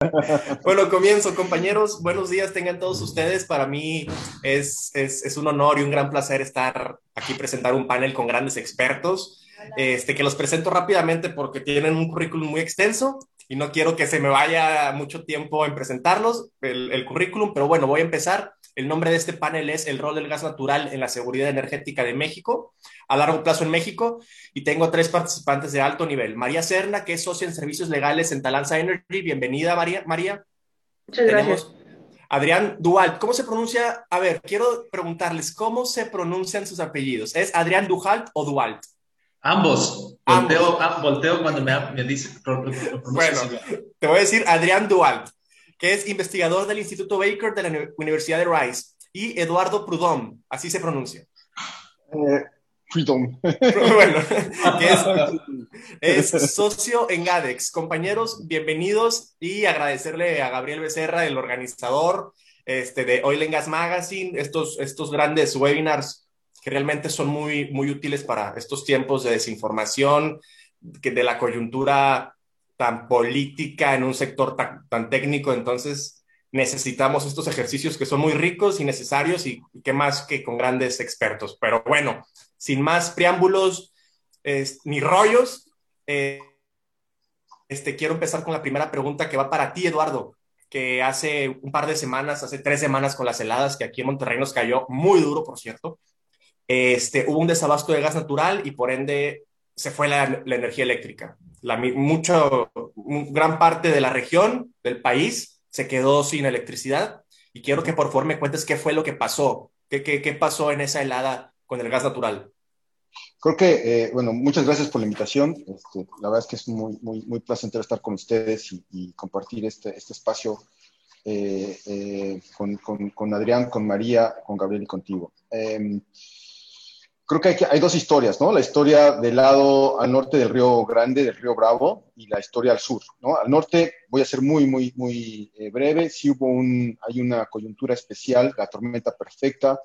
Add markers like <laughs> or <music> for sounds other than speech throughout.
<laughs> Bueno, comienzo, compañeros. Buenos días, tengan todos ustedes. Para mí es, es, es, un honor y un gran placer estar aquí, presentar un panel con grandes expertos. Este, que los presento rápidamente porque tienen un currículum muy extenso y no quiero que se me vaya mucho tiempo en presentarlos, el, el currículum, pero bueno, voy a empezar. El nombre de este panel es El rol del gas natural en la seguridad energética de México, a largo plazo en México, y tengo tres participantes de alto nivel. María Serna, que es socia en servicios legales en Talanza Energy. Bienvenida, María. María. Muchas gracias. Adrián Dualt. ¿Cómo se pronuncia? A ver, quiero preguntarles, ¿cómo se pronuncian sus apellidos? ¿Es Adrián Duhalt o Dualt? Ambos. Volteo, ah, volteo cuando me, me dice. bueno, te voy a decir Adrián Dualt que es investigador del Instituto Baker de la Universidad de Rice, y Eduardo Prudhomme, así se pronuncia. Eh, Prudhomme. <laughs> bueno, es, <laughs> es, socio en GADEX. Compañeros, bienvenidos y agradecerle a Gabriel Becerra, el organizador este, de Oil and Gas Magazine, estos, estos grandes webinars que realmente son muy, muy útiles para estos tiempos de desinformación, que de la coyuntura tan política en un sector tan, tan, técnico, entonces necesitamos estos ejercicios que son muy ricos y necesarios y, y qué más que con grandes expertos. Pero bueno, sin más preámbulos eh, ni rollos, eh, este, quiero empezar con la primera pregunta que va para ti, Eduardo, que hace un par de semanas, hace tres semanas con las heladas, que aquí en Monterrey nos cayó muy duro, por cierto, este, hubo un desabasto de gas natural y por ende se fue la, la energía eléctrica la, mucho, gran parte de la región, del país, se quedó sin electricidad. Y quiero que por favor me cuentes qué fue lo que pasó, qué, qué, qué pasó en esa helada con el gas natural. Creo que, eh, bueno, muchas gracias por la invitación. Este, la verdad es que es muy, muy, muy placentero estar con ustedes y, y compartir este, este espacio eh, eh, con, con, con, Adrián, con María, con Gabriel y contigo. Creo que hay, hay, dos historias, ¿no? La historia del lado al norte del río Grande, del río Bravo, y la historia al sur, ¿no? Al norte voy a ser muy, muy, muy eh, breve. Sí hubo un, hay una coyuntura especial, la tormenta perfecta,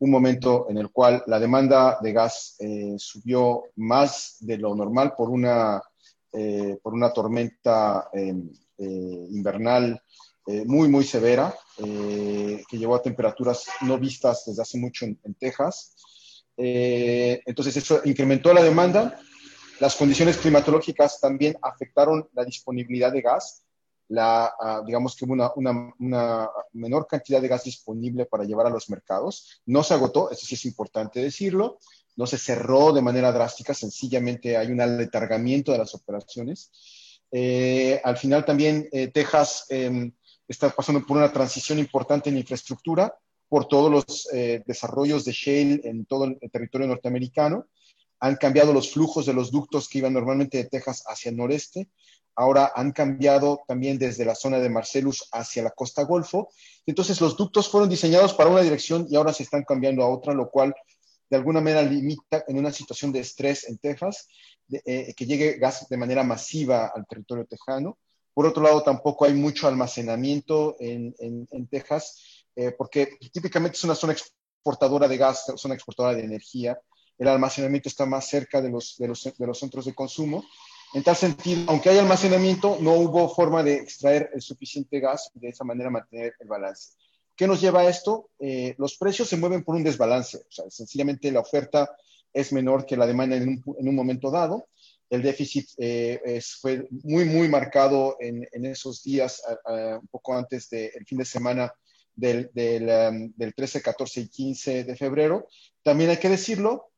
un momento en el cual la demanda de gas eh, subió más de lo normal por una, eh, por una tormenta em, invernal muy, muy severa, que llevó a temperaturas no vistas desde hace mucho en, en Texas. Eh, entonces eso incrementó la demanda. Las condiciones climatológicas también afectaron la disponibilidad de gas. La, uh, digamos que hubo una, una, una, menor cantidad de gas disponible para llevar a los mercados. No se agotó, eso sí es importante decirlo. No se cerró de manera drástica, sencillamente hay un aletargamiento de las operaciones. Eh, al final también eh, Texas eh, está pasando por una transición importante en infraestructura por todos los eh, desarrollos de shale en todo el territorio norteamericano. Han cambiado los flujos de los ductos que iban normalmente de Texas hacia el noreste. Ahora han cambiado también desde la zona de Marcellus hacia la costa Golfo. Entonces los ductos fueron diseñados para una dirección y ahora se están cambiando a otra, lo cual de alguna manera limita en una situación de estrés en Texas eh, que llegue gas de manera masiva al territorio tejano. Por otro lado, tampoco hay mucho almacenamiento en, en, en Texas eh, porque típicamente es una zona exportadora de gas, zona exportadora de energía. El almacenamiento está más cerca de los, de los, de los centros de consumo. En tal sentido, aunque hay almacenamiento, no hubo forma de extraer el suficiente gas y de esa manera mantener el balance. ¿Qué nos lleva a esto? Eh, los precios se mueven por un desbalance. O sea, sencillamente la oferta es menor que la demanda en un, en un momento dado. El déficit eh, es, fue muy, muy marcado en, en esos días, a, a, un poco antes del de, fin de semana del, del, um, del 13, 14 y 15 de febrero. También hay que decirlo,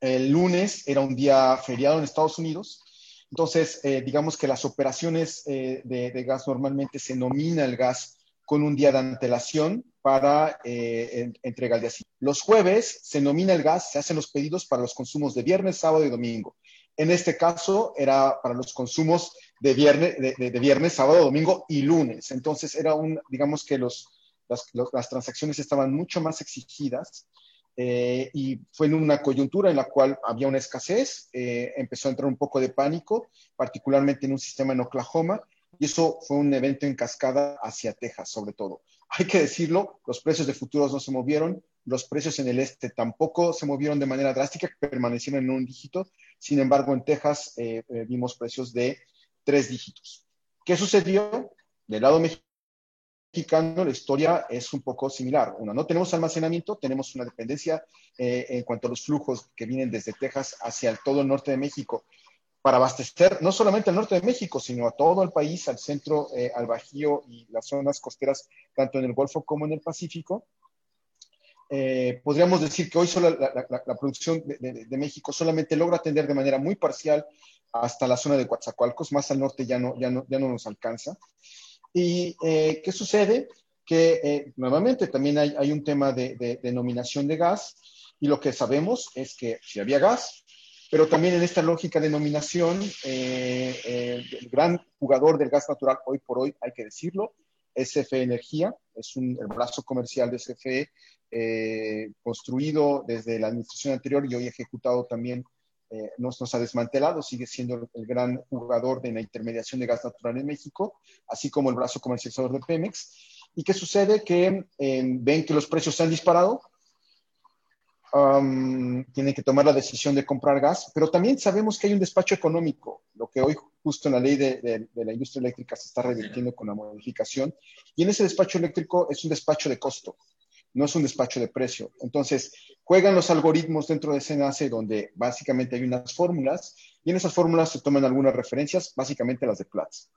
el lunes era un día feriado en Estados Unidos, entonces eh, digamos que las operaciones eh, de, gas normalmente se nomina el gas con un día de antelación para eh, entrega el día. Los jueves se nomina el gas, se hacen los pedidos para los consumos de viernes, sábado y domingo. En este caso era para los consumos de viernes, de, de, de viernes, sábado, domingo y lunes. Entonces era un, digamos que los, las, transacciones estaban mucho más exigidas eh, y fue en una coyuntura en la cual había una escasez, eh, empezó a entrar un poco de pánico, particularmente en un sistema en Oklahoma, y eso fue un evento en cascada hacia Texas, sobre todo. Hay que decirlo, los precios de futuros no se movieron, los precios en el este tampoco se movieron de manera drástica, permanecieron en un dígito, sin embargo, en Texas eh vimos precios de tres dígitos. ¿Qué sucedió? del lado mexicano la historia es un poco similar. Uno, no tenemos almacenamiento, tenemos una dependencia eh, en cuanto a los flujos que vienen desde Texas hacia todo el norte de México para abastecer no solamente al norte de México, sino a todo el país, al centro, eh, al Bajío y las zonas costeras, tanto en el Golfo como en el Pacífico. Eh, podríamos decir que hoy solo la, producción de, México solamente logra atender de manera muy parcial hasta la zona de Coatzacoalcos, más al norte ya no, ya no, ya no nos alcanza. ¿Y eh, qué sucede? Que eh, nuevamente también hay, un tema de denominación de gas y lo que sabemos es que si había gas, pero también en esta lógica de nominación, el gran jugador del gas natural hoy por hoy, hay que decirlo, SFE Energía, es un, el brazo comercial de SFE eh, construido desde la administración anterior y hoy ejecutado también, eh, nos, ha desmantelado, sigue siendo el, gran jugador de la intermediación de gas natural en México, así como el brazo comercializador de Pemex. ¿Y qué sucede? Que eh, ven que los precios se han disparado, tienen que tomar la decisión de comprar gas, pero también sabemos que hay un despacho económico, lo que hoy justo en la ley de, la industria eléctrica se está revirtiendo con la modificación, y en ese despacho eléctrico es un despacho de costo, no es un despacho de precio. Entonces, juegan los algoritmos dentro de SENACE donde básicamente hay unas fórmulas, y en esas fórmulas se toman algunas referencias, básicamente las de Platts,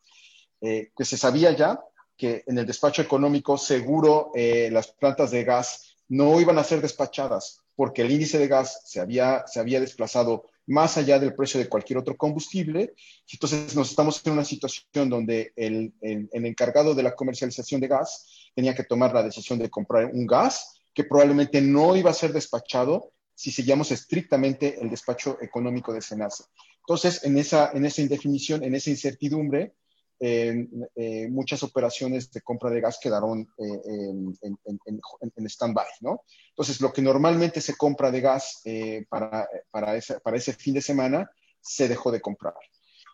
eh, que se sabía ya que en el despacho económico seguro eh, las plantas de gas no iban a ser despachadas porque el índice de gas se había, se había desplazado más allá del precio de cualquier otro combustible. Entonces nos estamos en una situación donde el, encargado de la comercialización de gas tenía que tomar la decisión de comprar un gas que probablemente no iba a ser despachado si seguíamos estrictamente el despacho económico de Senasa. Entonces, en esa, en esa indefinición, en esa incertidumbre, eh, muchas operaciones de compra de gas quedaron eh, en, en, stand-by, ¿no? Entonces, lo que normalmente se compra de gas eh, para, para, ese, para ese fin de semana se dejó de comprar.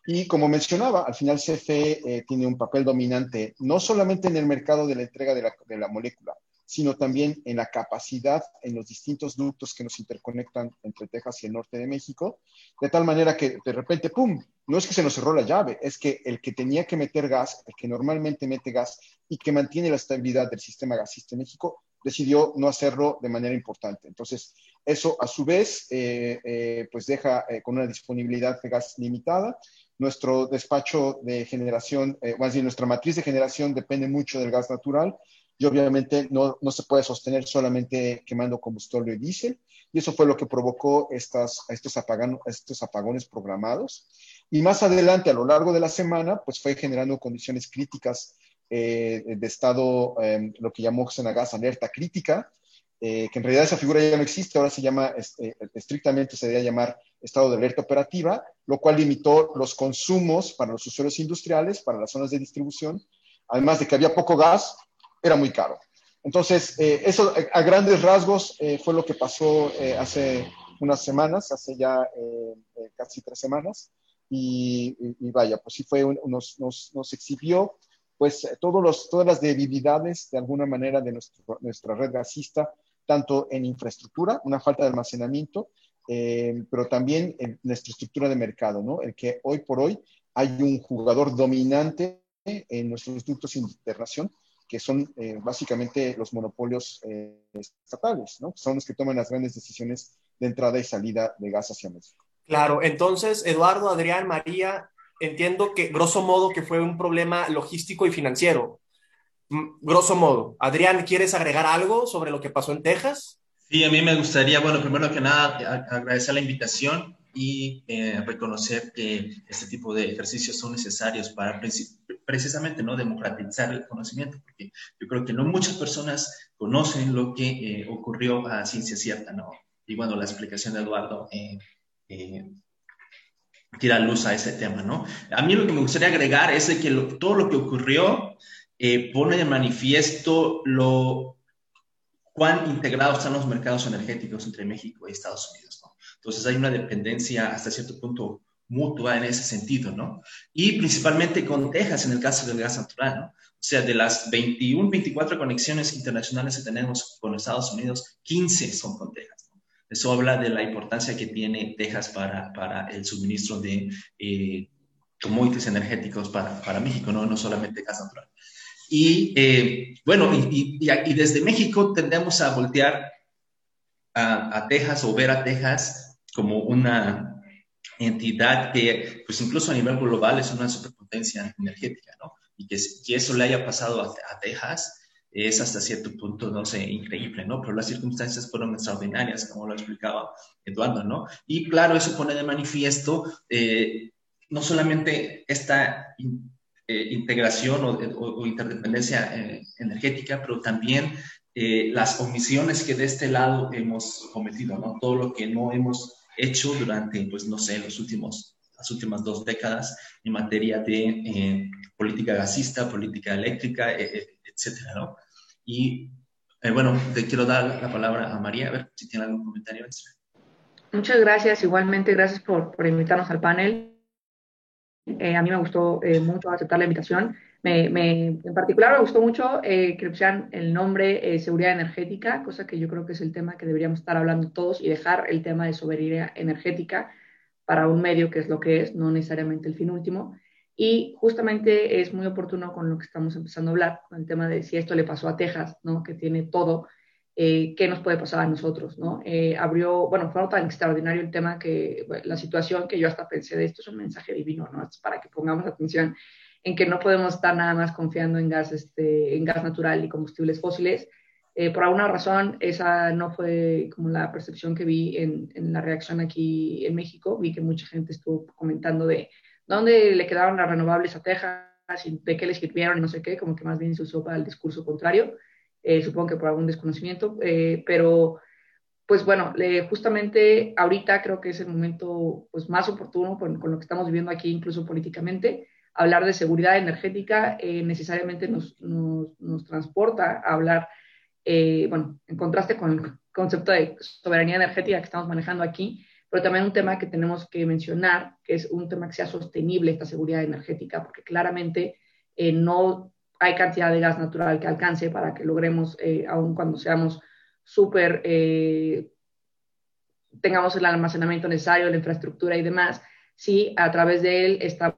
Y como mencionaba, al final CFE tiene un papel dominante no solamente en el mercado de la entrega de la, de la molécula, sino también en la capacidad en los distintos ductos que nos interconectan entre Texas y el norte de México, de tal manera que de repente, ¡pum!, no es que se nos cerró la llave, es que el que tenía que meter gas, el que normalmente mete gas y que mantiene la estabilidad del sistema gasista en México, decidió no hacerlo de manera importante. Entonces, eso a su vez, eh, eh, pues deja eh, con una disponibilidad de gas limitada. Nuestro despacho de generación, más bien nuestra matriz de generación depende mucho del gas natural y obviamente no, no se puede sostener solamente quemando combustible y diésel. Y eso fue lo que provocó estas, estos, estos apagones programados. Y más adelante, a lo largo de la semana, pues fue generando condiciones críticas eh, de estado, em, lo que llamó Senagas alerta crítica, eh, que en realidad esa figura ya no existe, ahora se llama, eh, estrictamente se debería llamar estado de alerta operativa, lo cual limitó los consumos para los usuarios industriales, para las zonas de distribución, además de que había poco gas, era muy caro. Entonces, eh, eso eh, a grandes rasgos eh, fue lo que pasó hace unas semanas, hace ya casi tres semanas. Y, vaya, pues sí fue, nos, nos, nos, exhibió pues todos los, todas las debilidades de alguna manera de nuestro, nuestra red gasista, tanto en infraestructura, una falta de almacenamiento, pero también en nuestra estructura de mercado, ¿no? El que hoy por hoy hay un jugador dominante en nuestros ductos de internación que son eh, básicamente los monopolios eh, estatales, ¿no? Son los que toman las grandes decisiones de entrada y salida de gas hacia México. Claro, entonces, Eduardo, Adrián, María, entiendo que, grosso modo, que fue un problema logístico y financiero. Grosso modo. Adrián, ¿quieres agregar algo sobre lo que pasó en Texas? Sí, a mí me gustaría, bueno, primero que nada, agradecer la invitación y eh, reconocer que este tipo de ejercicios son necesarios para precisamente no democratizar el conocimiento, porque yo creo que no muchas personas conocen lo que eh, ocurrió a ciencia cierta, ¿no? Y bueno, la explicación de Eduardo eh, eh, tira luz a ese tema, ¿no? A mí lo que me gustaría agregar es que todo lo que ocurrió pone de manifiesto lo cuán integrados están los mercados energéticos entre México y Estados Unidos, ¿no? Entonces hay una dependencia hasta cierto punto mutua en ese sentido, ¿no? Y principalmente con Texas en el caso del gas natural, ¿no? O sea, de las 21, 24 conexiones internacionales que tenemos con Estados Unidos, 15 son con Texas. ¿no? Eso habla de la importancia que tiene Texas para, para el suministro de, eh, commodities energéticos para, para México, ¿no? no solamente gas natural. Y eh, bueno, y, y, desde México tendemos a voltear a, a, Texas o ver a Texas como una entidad que, pues incluso a nivel global es una superpotencia energética, ¿no? Y que, que eso le haya pasado a, a Texas es hasta cierto punto, no sé, increíble, ¿no? Pero las circunstancias fueron extraordinarias, como lo explicaba Eduardo, ¿no? Y claro, eso pone de manifiesto eh, no solamente esta eh, integración o, interdependencia eh, energética, pero también las omisiones que de este lado hemos cometido, ¿no? Todo lo que no hemos hecho durante, pues, no sé, los últimos, las últimas dos décadas en materia de política gasista, política eléctrica, etcétera, ¿no? Y eh, bueno, te quiero dar la palabra a María, a ver si tiene algún comentario extra. Muchas gracias, igualmente gracias por, por invitarnos al panel. Eh, a mí me gustó eh, mucho aceptar la invitación. Me, me, en particular me gustó mucho que sean el nombre seguridad energética, cosa que yo creo que es el tema que deberíamos estar hablando todos y dejar el tema de soberanía energética para un medio que es lo que es, no necesariamente el fin último. Y justamente es muy oportuno con lo que estamos empezando a hablar, con el tema de si esto le pasó a Texas, ¿no? que tiene todo, eh, ¿qué nos puede pasar a nosotros? ¿no? Eh, abrió, bueno, fue tan extraordinario el tema que la situación que yo hasta pensé de esto es un mensaje divino, ¿no? Es para que pongamos atención en que no podemos estar nada más confiando en gas, este, en gas natural y combustibles fósiles. Eh, por alguna razón, esa no fue como la percepción que vi en, en la reacción aquí en México. Vi que mucha gente estuvo comentando de dónde le quedaron las renovables a Texas y de qué les sirvieron y no sé qué, como que más bien se usó para el discurso contrario, eh, supongo que por algún desconocimiento, eh, pero pues bueno, justamente ahorita creo que es el momento pues, más oportuno con, lo que estamos viviendo aquí, incluso políticamente. Hablar de seguridad energética eh, necesariamente nos, nos, nos, transporta a hablar, bueno, en contraste con el concepto de soberanía energética que estamos manejando aquí, pero también un tema que tenemos que mencionar, que es un tema que sea sostenible esta seguridad energética, porque claramente no hay cantidad de gas natural que alcance para que logremos, eh, aun cuando seamos súper, eh, tengamos el almacenamiento necesario, la infraestructura y demás, si a través de él estamos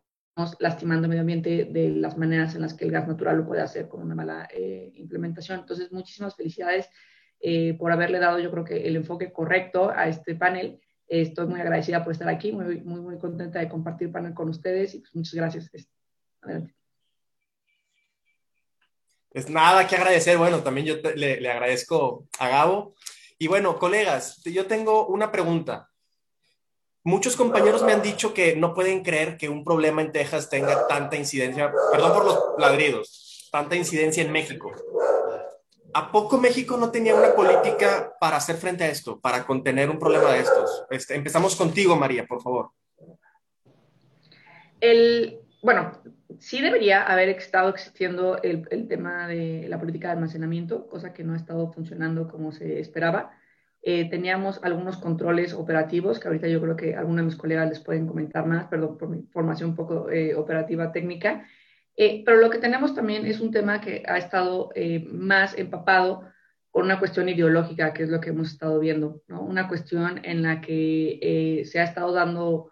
lastimando el medio ambiente de las maneras en las que el gas natural lo puede hacer con una mala implementación. Entonces, muchísimas felicidades por haberle dado, yo creo que, el enfoque correcto a este panel Estoy muy agradecida por estar aquí, muy, muy, muy contenta de compartir panel con ustedes y pues muchas gracias. Adelante. Pues nada que agradecer. Bueno, también yo le, le, agradezco a Gabo. Y bueno, colegas, yo tengo una pregunta. Muchos compañeros me han dicho que no pueden creer que un problema en Texas tenga tanta incidencia, perdón por los ladridos, tanta incidencia en México. ¿A poco México no tenía una política para hacer frente a esto, para contener un problema de estos? Este, empezamos contigo, María, por favor. El, bueno, sí debería haber estado existiendo el, el, tema de la política de almacenamiento, cosa que no ha estado funcionando como se esperaba. Eh, teníamos algunos controles operativos, que ahorita yo creo que algunos de mis colegas les pueden comentar más, perdón por mi formación un poco eh, operativa técnica, eh, pero lo que tenemos también es un tema que ha estado eh, más empapado con una cuestión ideológica, que es lo que hemos estado viendo, ¿no? Una cuestión en la que eh, se ha estado dando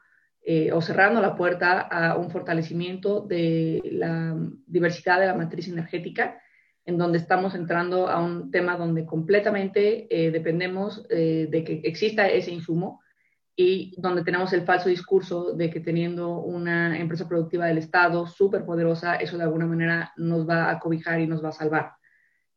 o cerrando la puerta a un fortalecimiento de la diversidad de la matriz energética, en donde estamos entrando a un tema donde completamente dependemos de que exista ese insumo y donde tenemos el falso discurso de que teniendo una empresa productiva del Estado súper poderosa, eso de alguna manera nos va a cobijar y nos va a salvar.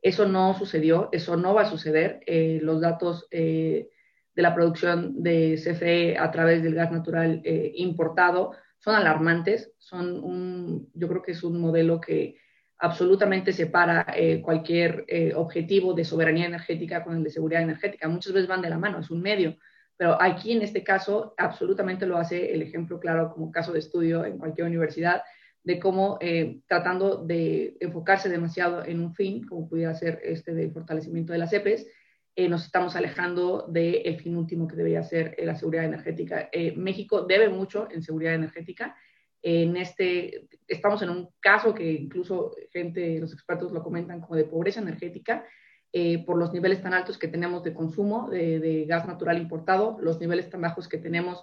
Eso no sucedió, eso no va a suceder. Eh, los datos eh, de la producción de CFE a través del gas natural eh, importado son alarmantes, son un, yo creo que es un modelo que absolutamente separa cualquier objetivo de soberanía energética con el de seguridad energética. Muchas veces van de la mano, es un medio pero aquí en este caso absolutamente lo hace el ejemplo claro como caso de estudio en cualquier universidad de cómo eh, tratando de enfocarse demasiado en un fin, como pudiera ser este del fortalecimiento de las EPES, eh, nos estamos alejando del fin último que debería ser eh, la seguridad energética. México debe mucho en seguridad energética. En este, estamos en un caso que incluso gente, los expertos lo comentan como de pobreza energética, eh, por los niveles tan altos que tenemos de consumo de, gas natural importado, los niveles tan bajos que tenemos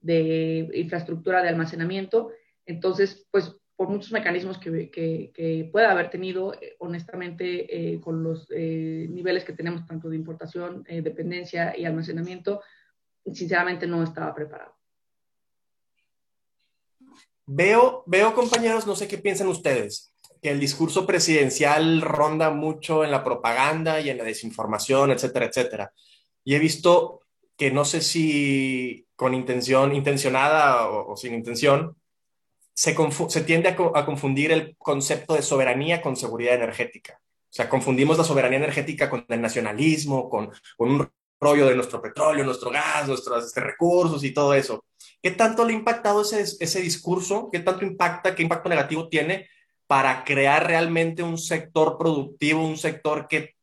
de infraestructura de almacenamiento. Entonces, pues por muchos mecanismos que, pueda haber tenido, eh, honestamente, eh, con los eh, niveles que tenemos tanto de importación, dependencia y almacenamiento, sinceramente no estaba preparado. Veo, veo, compañeros, no sé qué piensan ustedes, que el discurso presidencial ronda mucho en la propaganda y en la desinformación, etcétera, etcétera. Y he visto que no sé si con intención, intencionada o sin intención, se, tiende a, confundir el concepto de soberanía con seguridad energética. O sea, confundimos la soberanía energética con el nacionalismo, con, un rollo de nuestro petróleo, nuestro gas, nuestros este, recursos y todo eso. ¿Qué tanto le ha impactado ese, discurso? ¿Qué tanto impacta, qué impacto negativo tiene para crear realmente un sector productivo, un sector que,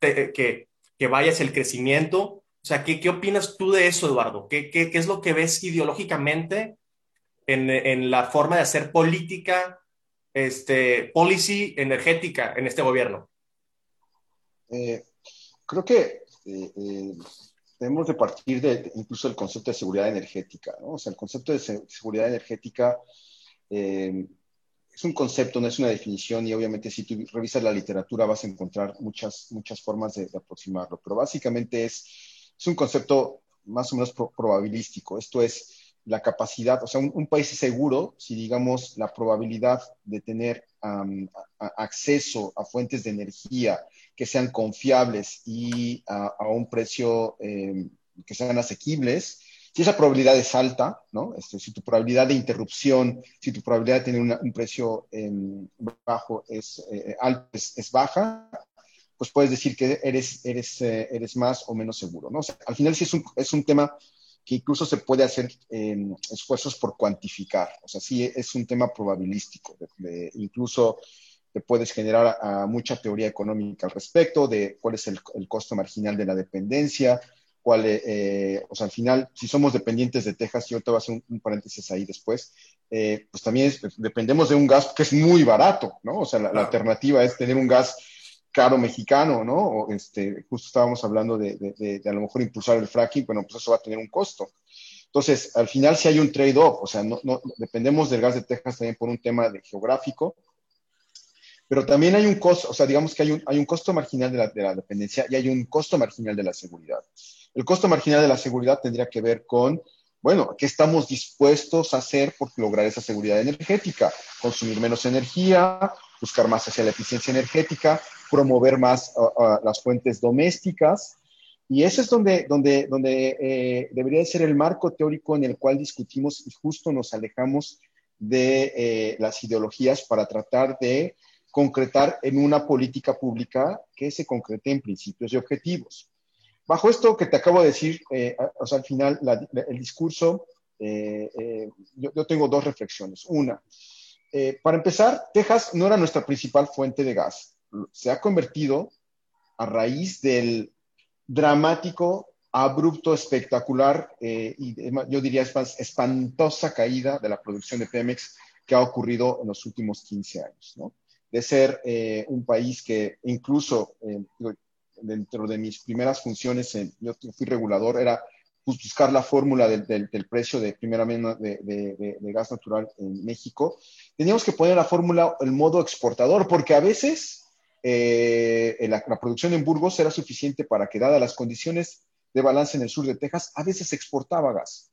vaya hacia el crecimiento? O sea, ¿qué, ¿qué opinas tú de eso, Eduardo? ¿Qué, qué, qué es lo que ves ideológicamente en, la forma de hacer política, este, policy energética en este gobierno? Eh, creo que eh, eh, debemos de partir de, incluso del concepto de seguridad energética, ¿no? O sea, el concepto de seguridad energética es un concepto, no es una definición y obviamente si tú revisas la literatura vas a encontrar muchas, muchas formas de, aproximarlo, pero básicamente es, es un concepto más o menos probabilístico, esto es, la capacidad, o sea, un, país seguro si, digamos, la probabilidad de tener acceso a fuentes de energía que sean confiables y a, un precio em, que sean asequibles, si esa probabilidad es alta, ¿no? Este, si tu probabilidad de interrupción, si tu probabilidad de tener un precio em, bajo es eh, alto, es, baja, pues puedes decir que eres, eres, eh, eres más o menos seguro, ¿no? al final sí es un, es un tema que incluso se puede hacer esfuerzos por cuantificar. O sea, sí es un tema probabilístico. incluso te puedes generar mucha teoría económica al respecto de cuál es el, costo marginal de la dependencia, cuál, eh, o sea, al final, si somos dependientes de Texas, yo te voy a hacer un, paréntesis ahí después, eh, pues también dependemos de un gas que es muy barato, ¿no? O sea, la alternativa es tener un gas caro mexicano, ¿no? O este, justo estábamos hablando de, de, de, a lo mejor impulsar el fracking, bueno, pues eso va a tener un costo. Entonces, al final sí hay un trade-off, o sea, no, no, dependemos del gas de Texas también por un tema de geográfico, pero también hay un costo, o sea, digamos que hay un, hay un costo marginal de la, de la, dependencia y hay un costo marginal de la seguridad. El costo marginal de la seguridad tendría que ver con, bueno, ¿qué estamos dispuestos a hacer por lograr esa seguridad energética? Consumir menos energía, buscar más hacia la eficiencia energética, promover más las fuentes domésticas. Y eso es donde, donde, donde eh, debería ser el marco teórico en el cual discutimos y justo nos alejamos de eh, las ideologías para tratar de concretar en una política pública que se concrete en principios y objetivos. Bajo esto que te acabo de decir, eh, o sea, al final, el discurso, yo, tengo dos reflexiones. Una, para empezar, Texas no era nuestra principal fuente de gas se ha convertido a raíz del dramático, abrupto, espectacular eh, y yo diría espantosa caída de la producción de Pemex que ha ocurrido en los últimos 15 años. De ser eh, un país que incluso eh, dentro de mis primeras funciones, yo fui regulador, era buscar la fórmula del, precio de primera de, de, gas natural en México. Teníamos que poner la fórmula, el modo exportador, porque a veces eh, la, producción en Burgos era suficiente para que, dadas las condiciones de balance en el sur de Texas, a veces exportaba gas.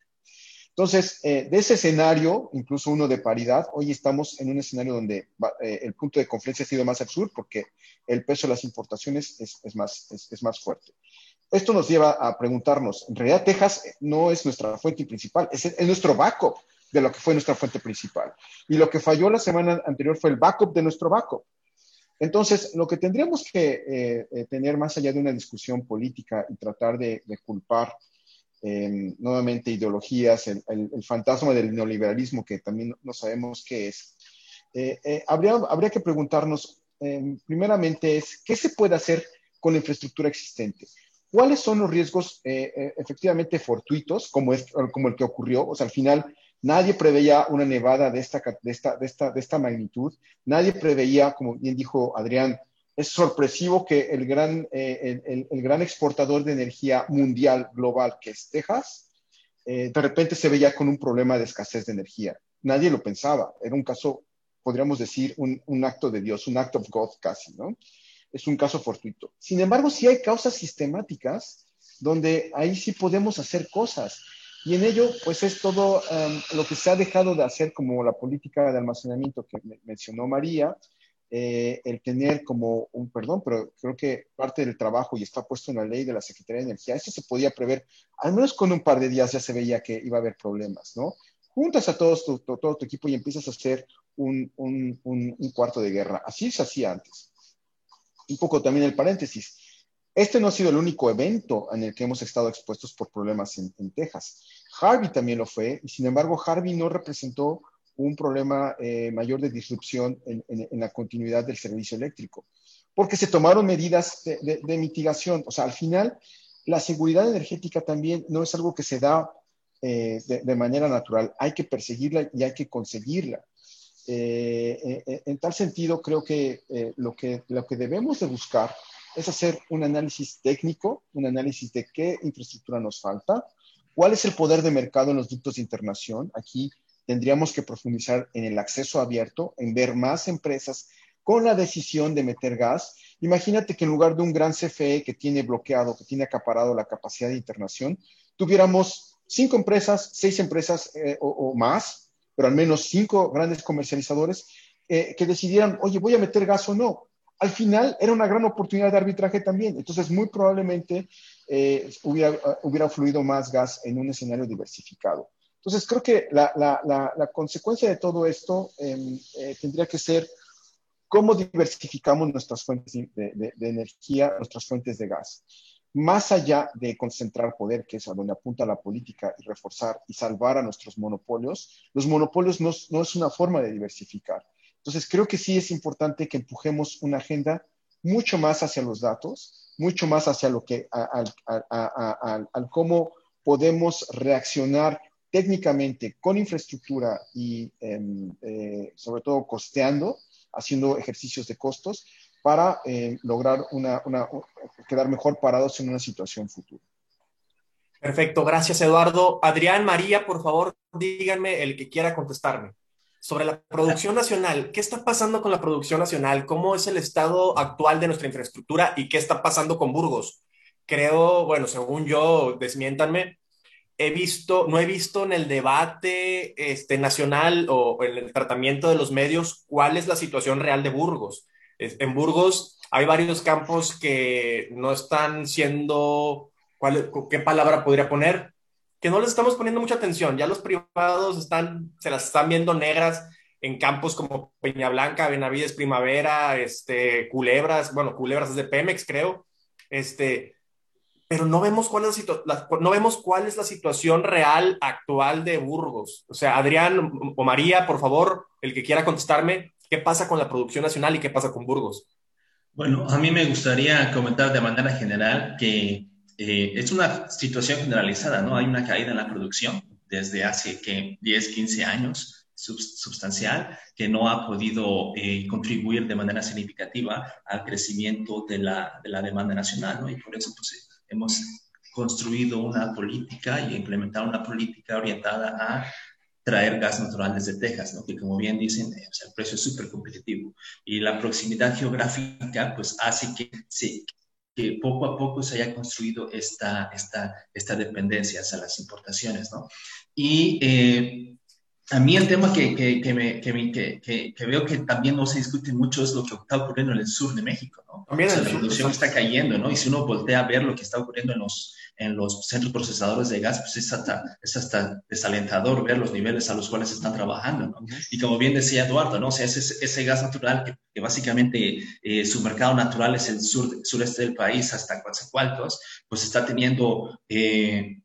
Entonces, eh, de ese escenario, incluso uno de paridad, hoy estamos en un escenario donde eh, el punto de confluencia ha sido más al sur porque el peso de las importaciones es, más, es, más fuerte. Esto nos lleva a preguntarnos, en realidad Texas no es nuestra fuente principal, es, es nuestro backup de lo que fue nuestra fuente principal. Y lo que falló la semana anterior fue el backup de nuestro backup. Entonces, lo que tendríamos que eh, eh, tener más allá de una discusión política y tratar de, culpar em, nuevamente ideologías, el, fantasma del neoliberalismo, que también no sabemos qué es, eh, habría, habría que preguntarnos, em, primeramente, es qué se puede hacer con la infraestructura existente. ¿Cuáles son los riesgos efectivamente fortuitos, como, es, como el que ocurrió? O sea, al final, Nadie preveía una nevada de esta, de esta, de esta, de esta magnitud. Nadie preveía, como bien dijo Adrián, es sorpresivo que el gran, eh, el, el, gran exportador de energía mundial global, que es Texas, eh, de repente se veía con un problema de escasez de energía. nadie lo pensaba. Era un caso, podríamos decir, un, un acto de Dios, un acto of God casi, ¿no? Es un caso fortuito. Sin embargo, sí hay causas sistemáticas donde ahí sí podemos hacer cosas. Y en ello, pues es todo um, lo que se ha dejado de hacer como la política de almacenamiento que mencionó María, eh, el tener como un, perdón, pero creo que parte del trabajo y está puesto en la ley de la Secretaría de Energía, esto se podía prever, al menos con un par de días ya se veía que iba a haber problemas, ¿no? Juntas a todos tu, todo tu equipo y empiezas a hacer un, cuarto de guerra. Así se hacía antes. Un poco también el paréntesis. Este no ha sido el único evento en el que hemos estado expuestos por problemas en, en Texas. Harvey también lo fue, y sin embargo Harvey no representó un problema eh, mayor de disrupción en, la continuidad del servicio eléctrico, porque se tomaron medidas de, mitigación. O sea, al final, la seguridad energética también no es algo que se da eh, de, manera natural, hay que perseguirla y hay que conseguirla. Eh, en tal sentido, creo que, lo que lo que debemos de buscar es hacer un análisis técnico, un análisis de qué infraestructura nos falta, cuál es el poder de mercado en los ductos de internación. Aquí tendríamos que profundizar en el acceso abierto, en ver más empresas con la decisión de meter gas. Imagínate que en lugar de un gran CFE que tiene bloqueado, que tiene acaparado la capacidad de internación, tuviéramos cinco empresas, seis empresas eh, o, más, pero al menos cinco grandes comercializadores eh, que decidieran, oye, voy a meter gas o no. Al final era una gran oportunidad de arbitraje también. Entonces, muy probablemente eh, hubiera, hubiera fluido más gas en un escenario diversificado. Entonces, creo que la, consecuencia de todo esto em, eh, tendría que ser cómo diversificamos nuestras fuentes de, energía, nuestras fuentes de gas. Más allá de concentrar poder, que es a donde apunta la política, y reforzar y salvar a nuestros monopolios, los monopolios no, es una forma de diversificar. Entonces, creo que sí es importante que empujemos una agenda mucho más hacia los datos, mucho más hacia lo que, al cómo podemos reaccionar técnicamente con infraestructura y em, eh, sobre todo costeando, haciendo ejercicios de costos para eh, lograr una, quedar mejor parados en una situación futura. Perfecto, gracias Eduardo. Adrián, María, por favor, díganme el que quiera contestarme. Sobre la producción nacional, ¿qué está pasando con la producción nacional? ¿Cómo es el estado actual de nuestra infraestructura y qué está pasando con Burgos? Creo, bueno, según yo, desmiéntanme, he visto, no he visto en el debate este, nacional o en el tratamiento de los medios cuál es la situación real de Burgos. En Burgos hay varios campos que no están siendo, ¿cuál, ¿qué palabra podría poner? Que no les estamos poniendo mucha atención. Ya los privados están, se las están viendo negras en campos como Peña Blanca, Benavides Primavera, este, Culebras, bueno, Culebras es de Pemex, creo. Este, pero no vemos cuál es la, no vemos cuál es la situación real actual de Burgos. O sea, Adrián o María, por favor, el que quiera contestarme, ¿qué pasa con la producción nacional y qué pasa con Burgos? Bueno, a mí me gustaría comentar de manera general que eh, es una situación generalizada, ¿no? Hay una caída en la producción desde hace que 10, 15 años sustancial que no ha podido eh, contribuir de manera significativa al crecimiento de la, de la demanda nacional, ¿no? Y por eso, pues, hemos construido una política y implementado una política orientada a traer gas natural desde Texas, ¿no? que como bien dicen, eh, el precio es súper competitivo. Y la proximidad geográfica pues hace que, sí, que poco a poco se haya construido esta, esta, esta dependencia hacia las importaciones. ¿no? Y eh, a mí el tema que, que, que, me, que, que, veo que también no se discute mucho es lo que está ocurriendo en el sur de México, ¿no? También la producción está cayendo, ¿no? Y si uno voltea a ver lo que está ocurriendo en los, en los centros procesadores de gas, pues es hasta, es hasta desalentador ver los niveles a los cuales están trabajando, ¿no? Y como bien decía Eduardo, ¿no? O sea, ese, ese gas natural que, básicamente eh, su mercado natural es el sur, sureste del país hasta Coatzacoalcos, pues está teniendo... Eh,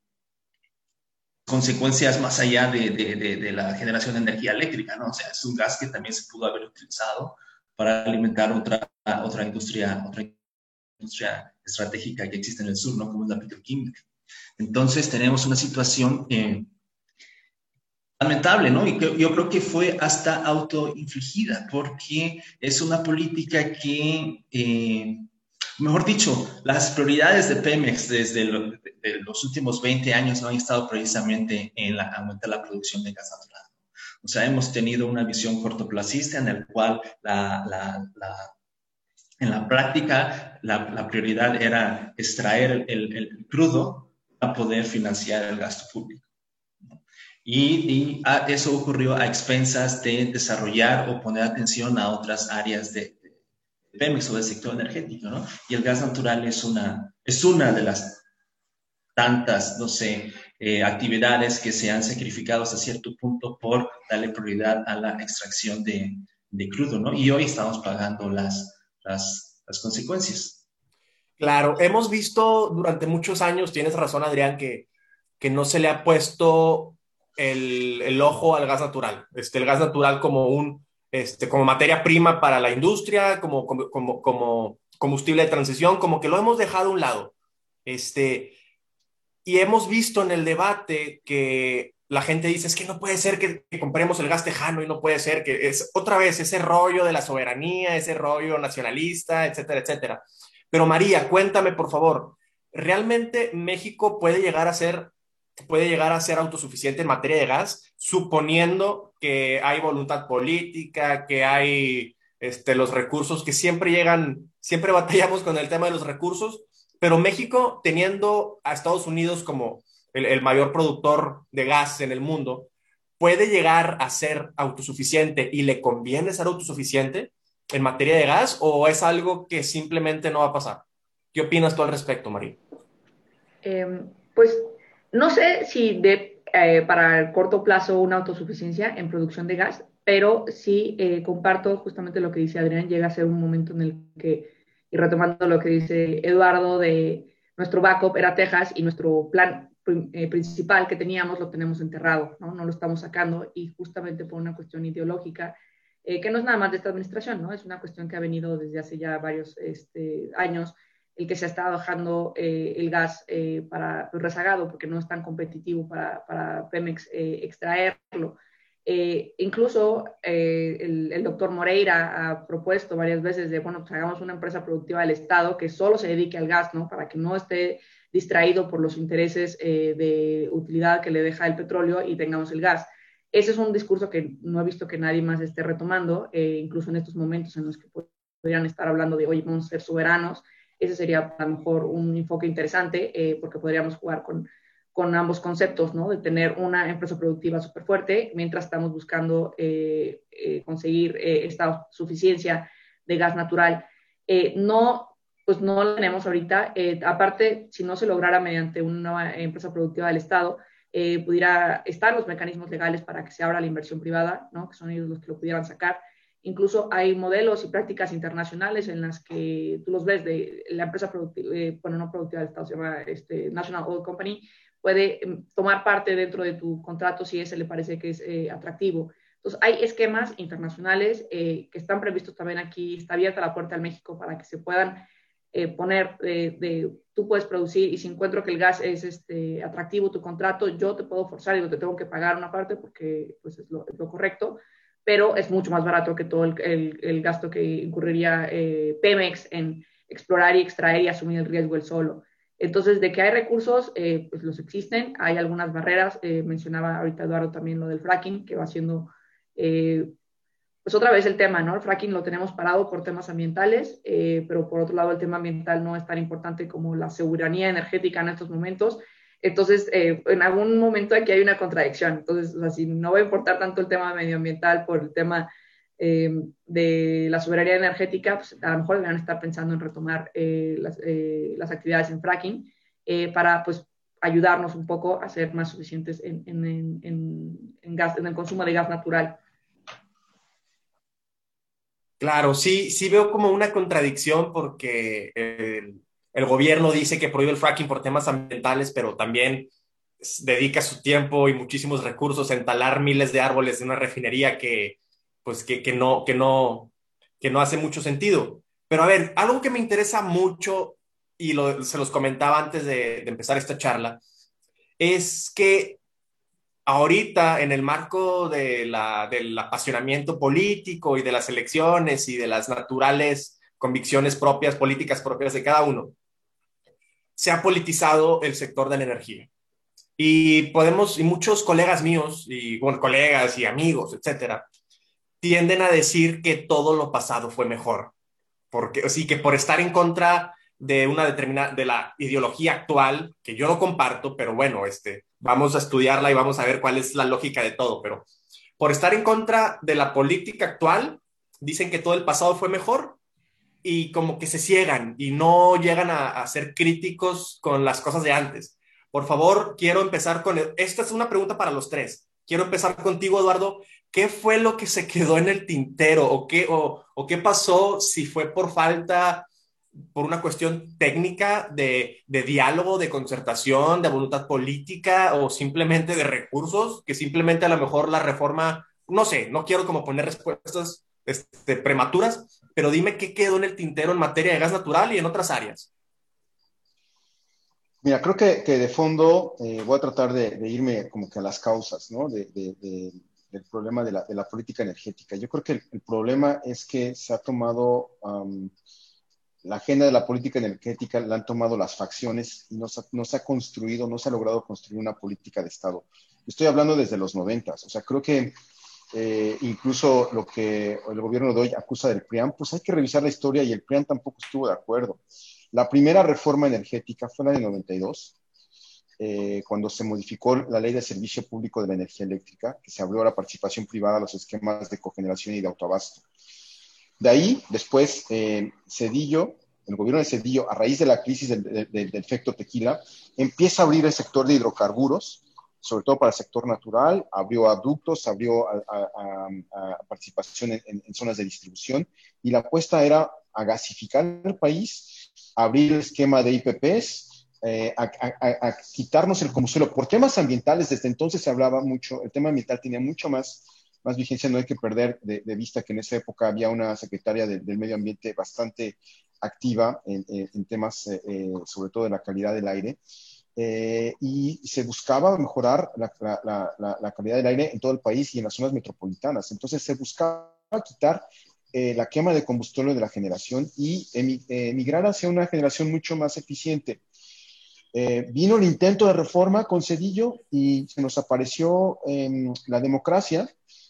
consecuencias más allá de, de, de, la generación de energía eléctrica, ¿no? O sea, es un gas que también se pudo haber utilizado para alimentar otra, otra industria, otra industria estratégica que existe en el sur, ¿no? Como es la petroquímica. Entonces, tenemos una situación eh, lamentable, ¿no? Y que yo creo que fue hasta autoinfligida, porque es una política que eh, mejor dicho, las prioridades de Pemex desde los últimos 20 años no han estado precisamente en la, aumentar la producción de gas natural. O sea, hemos tenido una visión cortoplacista en la cual en la práctica la, prioridad era extraer el, crudo para poder financiar el gasto público. Y, eso ocurrió a expensas de desarrollar o poner atención a otras áreas de, Pemex o del sector energético, ¿no? Y el gas natural es una, es una de las tantas, no sé, eh, actividades que se han sacrificado hasta cierto punto por darle prioridad a la extracción de, de crudo, ¿no? Y hoy estamos pagando las, las, las, consecuencias. Claro, hemos visto durante muchos años, tienes razón Adrián, que, que no se le ha puesto el, el ojo al gas natural, este, el gas natural como un este, como materia prima para la industria, como, combustible de transición, como que lo hemos dejado a un lado. Este, y hemos visto en el debate que la gente dice, es que no puede ser que, compremos el gas tejano y no puede ser que es otra vez ese rollo de la soberanía, ese rollo nacionalista, etcétera, etcétera. Pero María, cuéntame por favor, ¿realmente México puede llegar a ser puede llegar a ser autosuficiente en materia de gas, suponiendo que hay voluntad política, que hay este, los recursos que siempre llegan, siempre <laughs> batallamos con el tema de los recursos, pero México, teniendo a Estados Unidos como el, mayor productor de gas en el mundo, puede llegar a ser autosuficiente y le conviene ser autosuficiente en materia de gas o es algo que simplemente no va a pasar? ¿Qué opinas tú al respecto, María? Em, pues no sé si de, eh, para el corto plazo una autosuficiencia en producción de gas, pero sí eh, comparto justamente lo que dice Adrián, llega a ser un momento en el que, y retomando lo que dice Eduardo, de nuestro backup era Texas y nuestro plan eh, principal que teníamos lo tenemos enterrado, ¿no? lo estamos sacando y justamente por una cuestión ideológica que no es nada más de esta administración, ¿no? es una cuestión que ha venido desde hace ya varios este, años el que se está bajando eh, el gas eh, para pues, rezagado porque no es tan competitivo para, para Pemex eh, extraerlo. incluso el, el, doctor Moreira ha propuesto varias veces de, bueno, pues hagamos una empresa productiva del Estado que solo se dedique al gas, ¿no? Para que no esté distraído por los intereses de utilidad que le deja el petróleo y tengamos el gas. Ese es un discurso que no he visto que nadie más esté retomando, incluso en estos momentos en los que podrían estar hablando de, oye, vamos a ser soberanos, ese sería a lo mejor un enfoque interesante eh, porque podríamos jugar con, con, ambos conceptos, ¿no? De tener una empresa productiva súper fuerte mientras estamos buscando eh, eh, conseguir esta suficiencia de gas natural. no, pues no la tenemos ahorita. aparte, si no se lograra mediante una empresa productiva del Estado, pudiera estar los mecanismos legales para que se abra la inversión privada, ¿no? Que son ellos los que lo pudieran sacar. Incluso hay modelos y prácticas internacionales en las que tú los ves de la empresa productiva, eh, bueno, no productiva del Estado, se llama este, National Oil Company, puede em, tomar parte dentro de tu contrato si ese le parece que es eh, atractivo. Entonces, hay esquemas internacionales eh, que están previstos también aquí. Está abierta la puerta al México para que se puedan poner de, tú puedes producir y si encuentro que el gas es este, atractivo tu contrato, yo te puedo forzar no te tengo que pagar una parte porque pues, es lo correcto pero es mucho más barato que todo el, el, gasto que incurriría eh, Pemex en explorar y extraer y asumir el riesgo él solo. Entonces, de que hay recursos, eh, pues los existen, hay algunas barreras, eh, mencionaba ahorita Eduardo también lo del fracking, que va siendo, pues otra vez el tema, ¿no? El fracking lo tenemos parado por temas ambientales, pero por otro lado el tema ambiental no es tan importante como la seguridad energética en estos momentos, entonces, eh, en algún momento aquí hay una contradicción. Entonces, o si no va a importar tanto el tema medioambiental por el tema eh, de la soberanía energética, pues a lo mejor deberían estar pensando en retomar eh, las, actividades en fracking para pues, ayudarnos un poco a ser más suficientes en, el consumo de gas natural. Claro, sí, sí veo como una contradicción porque gobierno dice que prohíbe el fracking por temas ambientales, pero también dedica su tiempo y muchísimos recursos a entalar miles de árboles de una refinería que, pues, que, no, que, no, que no hace mucho sentido. Pero a ver, algo que me interesa mucho, y se los comentaba antes de, de empezar esta charla, es que ahorita en el marco de la, del apasionamiento político y de las elecciones y de las naturales convicciones propias, políticas propias de cada uno, se ha politizado el sector de la energía. Y podemos, y muchos colegas míos, y bueno, colegas y amigos, etcétera, tienden a decir que todo lo pasado fue mejor. Porque, sí, que por estar en contra de una determinada, de la ideología actual, que yo no comparto, pero bueno, este, vamos a estudiarla y vamos a ver cuál es la lógica de todo, pero por estar en contra de la política actual, dicen que todo el pasado fue mejor y como que se ciegan y no llegan a, ser críticos con las cosas de antes. Por favor, quiero empezar con, esta es una pregunta para los tres. Quiero empezar contigo, Eduardo. ¿Qué fue lo que se quedó en el tintero o qué, o, qué pasó si fue por falta por una cuestión técnica de, de, diálogo, de concertación, de voluntad política o simplemente de recursos, que simplemente a lo mejor la reforma, no sé, no quiero como poner respuestas este, prematuras, pero dime qué quedó en el tintero en materia de gas natural y en otras áreas. Mira, creo que, que de fondo eh, voy a tratar de, irme como que a las causas, ¿no? De, del problema de la, la, política energética. Yo creo que el, problema es que se ha tomado la agenda de la política energética la han tomado las facciones y no se, no se, ha construido, no se ha logrado construir una política de Estado. Estoy hablando desde los noventas, o sea, creo que eh, incluso lo que el gobierno de hoy acusa del PRIAM, pues hay que revisar la historia y el PRIAM tampoco estuvo de acuerdo. La primera reforma energética fue la de 92, eh, cuando se modificó la ley de servicio público de la energía eléctrica, que se abrió a la participación privada a los esquemas de cogeneración y de autoabasto. De ahí, después, eh, el gobierno de Cedillo, a raíz de la crisis del, efecto tequila, empieza a abrir el sector de hidrocarburos, sobre todo para el sector natural, abrió aductos, abrió a, participación en, zonas de distribución, y la apuesta era a gasificar el país, abrir el esquema de IPPs, eh, a, quitarnos el combustible. Por temas ambientales, desde entonces se hablaba mucho, el tema ambiental tenía mucho más más vigencia, no hay que perder de, vista que en esa época había una secretaria del medio ambiente bastante activa en, temas, eh, eh, sobre todo de la calidad del aire, eh, y se buscaba mejorar la, calidad del aire en todo el país y en las zonas metropolitanas. Entonces se buscaba quitar la quema de combustible de la generación y emigrar hacia una generación mucho más eficiente. vino el intento de reforma con Cedillo y se nos apareció la democracia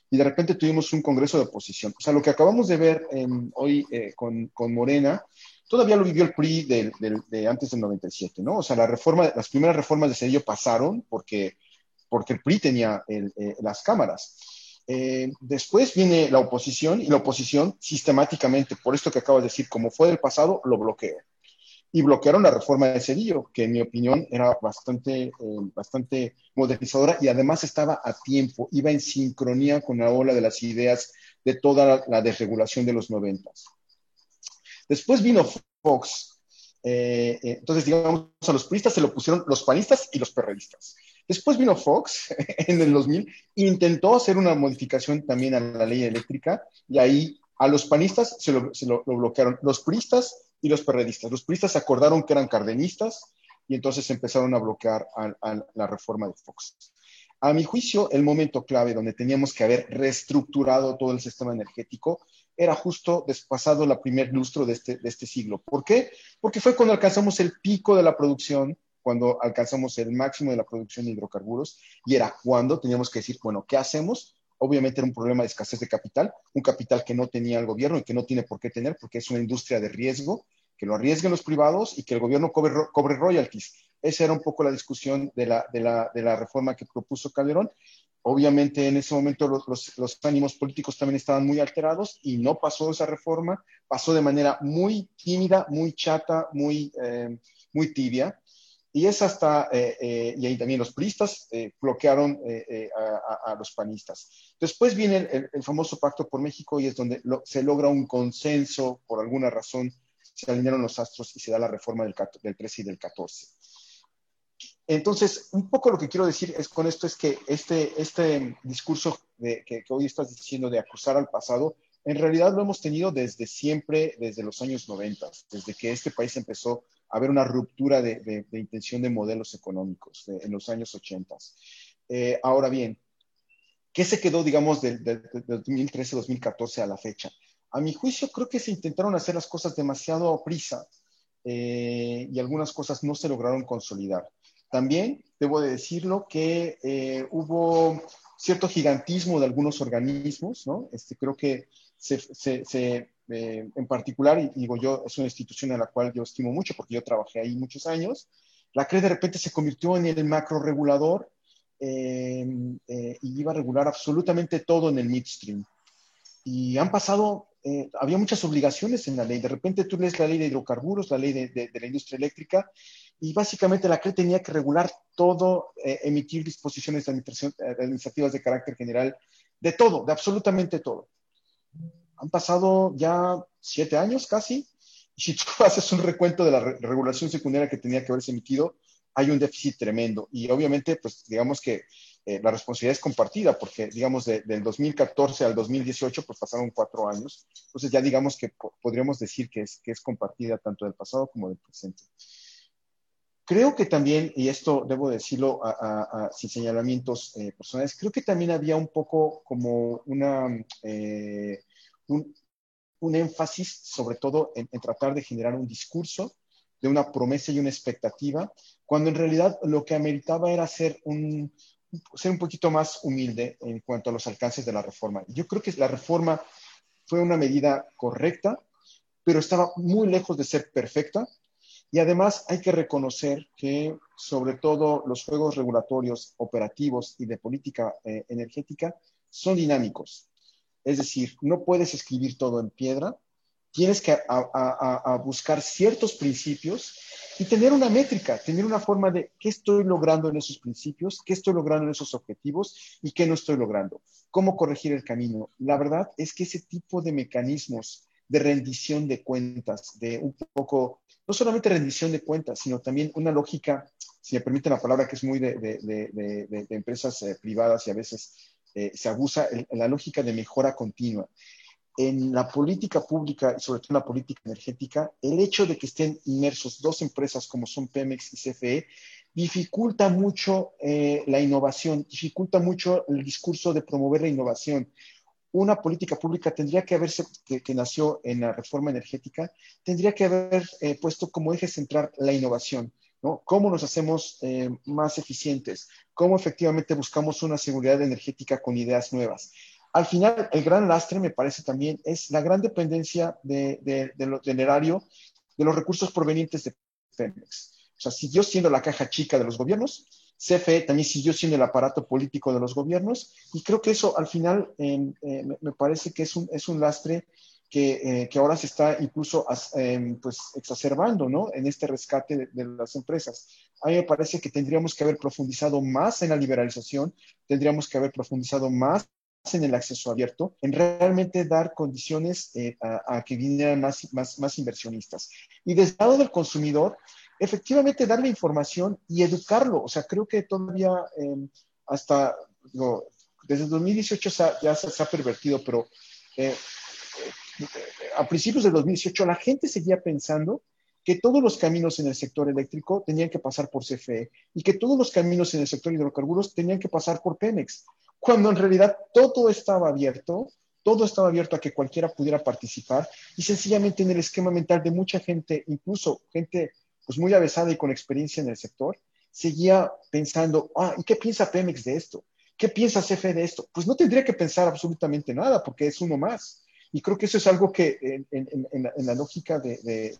y de repente tuvimos un congreso de oposición. O sea, lo que acabamos de ver hoy eh, con, con, Morena, todavía lo vivió el PRI de, antes del 97, ¿no? O sea, la reforma, las primeras reformas de Cedillo pasaron porque, porque el PRI tenía eh, las cámaras. Eh, después viene la oposición y la oposición sistemáticamente, por esto que acabo de decir, como fue del pasado, lo bloqueó y bloquearon la reforma de Cedillo, que en mi opinión era bastante, eh, bastante modernizadora y además estaba a tiempo, iba en sincronía con la ola de las ideas de toda la, desregulación de los noventas. Después vino Fox. Eh, eh, entonces, digamos, a los priistas se lo pusieron los panistas y los perredistas. Después vino Fox <laughs> en el 2000, intentó hacer una modificación también a la ley eléctrica y ahí a los panistas se lo, bloquearon. Los priistas y los periodistas. Los priistas acordaron que eran cardenistas y entonces empezaron a bloquear la reforma de Fox. A mi juicio, el momento clave donde teníamos que haber reestructurado todo el sistema energético era justo despasado la primer lustro de este, de este siglo. ¿Por qué? Porque fue cuando alcanzamos el pico de la producción, cuando alcanzamos el máximo de la producción de hidrocarburos, y era cuando teníamos que decir, bueno, ¿qué hacemos? Obviamente era un problema de escasez de capital, un capital que no tenía el gobierno y que no tiene por qué tener porque es una industria de riesgo que lo arriesguen los privados y que el gobierno cobre, royalties. Esa era un poco la discusión de la, de la, de la reforma que propuso Calderón. Obviamente en ese momento los, ánimos políticos también estaban muy alterados y no pasó esa reforma, pasó de manera muy tímida, muy chata, muy, eh, muy tibia. Y es hasta, eh, eh, y ahí también los priistas bloquearon a, los panistas. Después viene el, el, famoso Pacto por México y es donde se logra un consenso por alguna razón se alinearon los astros y se da la reforma del, del 13 y del 14. Entonces, un poco lo que quiero decir es con esto es que este, este discurso de, que, hoy estás diciendo de acusar al pasado, en realidad lo hemos tenido desde siempre, desde los años 90, desde que este país empezó a haber una ruptura de, intención de modelos económicos en los años 80. Eh, ahora bien, ¿qué se quedó, digamos, del, del 2013-2014 a la fecha? a mi juicio creo que se intentaron hacer las cosas demasiado a prisa eh, y algunas cosas no se lograron consolidar. También, debo de decirlo, que eh, hubo cierto gigantismo de algunos organismos, ¿no? Este, creo que se, se, eh, en particular, y digo yo, es una institución a la cual yo estimo mucho porque yo trabajé ahí muchos años, la CRE de repente se convirtió en el macro regulador eh, y iba a regular absolutamente todo en el midstream. Y han pasado, había muchas obligaciones en la ley. De repente tú lees la ley de hidrocarburos, la ley de, de la industria eléctrica, y básicamente la CRE tenía que regular todo, eh, emitir disposiciones de eh, administrativas de carácter general, de todo, de absolutamente todo. Han pasado ya siete años casi, y si tú <laughs> haces un recuento de la regulación secundaria que tenía que haberse emitido, hay un déficit tremendo. Y obviamente, pues digamos que eh, la responsabilidad es compartida, porque digamos del 2014 al 2018, pues pasaron cuatro años. Entonces ya digamos que podríamos decir que es, que es compartida tanto del pasado como del presente. Creo que también, y esto debo decirlo sin señalamientos eh, personales, creo que también había un poco como una, eh, un, énfasis, sobre todo en, tratar de generar un discurso de una promesa y una expectativa, cuando en realidad lo que ameritaba era ser un, ser un poquito más humilde en cuanto a los alcances de la reforma. Yo creo que la reforma fue una medida correcta, pero estaba muy lejos de ser perfecta y además hay que reconocer que sobre todo los juegos regulatorios operativos y de política eh, energética son dinámicos. Es decir, no puedes escribir todo en piedra, tienes que buscar ciertos principios y tener una métrica, tener una forma de qué estoy logrando en esos principios, qué estoy logrando en esos objetivos y qué no estoy logrando, cómo corregir el camino. La verdad es que ese tipo de mecanismos de rendición de cuentas, de un poco, no solamente rendición de cuentas, sino también una lógica, si me permite la palabra, que es muy de, empresas eh, privadas y a veces eh, se abusa, la lógica de mejora continua. En la política pública y sobre todo en la política energética, el hecho de que estén inmersos dos empresas como son Pemex y CFE dificulta mucho eh, la innovación, dificulta mucho el discurso de promover la innovación una política pública tendría que haberse, que, nació en la reforma energética, tendría que haber eh, puesto como eje central la innovación, ¿no? ¿Cómo nos hacemos eh, más eficientes? ¿Cómo efectivamente buscamos una seguridad energética con ideas nuevas? Al final, el gran lastre, me parece también, es la gran dependencia de, del erario de los recursos provenientes de Pemex. O sea, siguió siendo la caja chica de los gobiernos, CFE también siguió siendo el aparato político de los gobiernos y creo que eso al final em, eh, me parece que es un, es un lastre que, eh, que, ahora se está incluso em, pues, exacerbando ¿no? en este rescate de, las empresas. A mí me parece que tendríamos que haber profundizado más en la liberalización, tendríamos que haber profundizado más en el acceso abierto, en realmente dar condiciones eh, a, a, que vinieran más, más, más inversionistas. Y desde el lado del consumidor, efectivamente darle información y educarlo. O sea, creo que todavía em, hasta, desde 2018 ya se, ha pervertido, pero eh, eh, a principios del 2018 la gente seguía pensando que todos los caminos en el sector eléctrico tenían que pasar por CFE y que todos los caminos en el sector hidrocarburos tenían que pasar por Pemex, cuando en realidad todo estaba abierto, todo estaba abierto a que cualquiera pudiera participar y sencillamente en el esquema mental de mucha gente, incluso gente pues muy avesada y con experiencia en el sector, seguía pensando, ah, ¿y qué piensa Pemex de esto? ¿Qué piensa CFE de esto? Pues no tendría que pensar absolutamente nada, porque es uno más. Y creo que eso es algo que en, la, lógica de,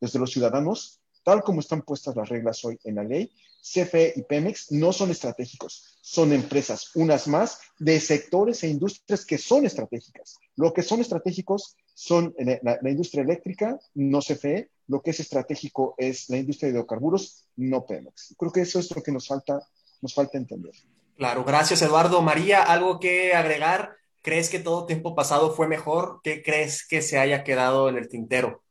desde los ciudadanos, tal como están puestas las reglas hoy en la ley, CFE y Pemex no son estratégicos, son empresas, unas más, de sectores e industrias que son estratégicas. Lo que son estratégicos son la, la industria eléctrica, no CFE, lo que es estratégico es la industria de hidrocarburos, no Pemex. Creo que eso es lo que nos falta, nos falta entender. Claro, gracias Eduardo. María, ¿algo que agregar? ¿Crees que todo tiempo pasado fue mejor? ¿Qué crees que se haya quedado en el tintero?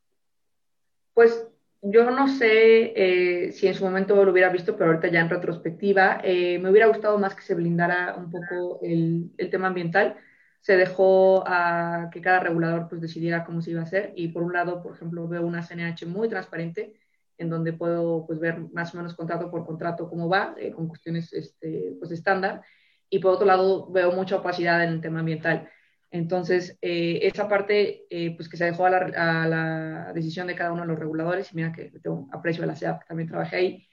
Pues yo no sé eh, si en su momento lo hubiera visto, pero ahorita ya en retrospectiva, eh, me hubiera gustado más que se blindara un poco el, el tema ambiental. Se dejó a que cada regulador pues decidiera cómo se iba a hacer. Y por un lado, por ejemplo, veo una CNH muy transparente en donde puedo pues ver más o menos contrato por contrato cómo va, eh, con cuestiones este, pues estándar. Y por otro lado veo mucha opacidad en el tema ambiental. Entonces, eh, esa parte eh, pues que se dejó a la, a la, decisión de cada uno de los reguladores, y mira que tengo aprecio de la CEAP, también trabajé ahí,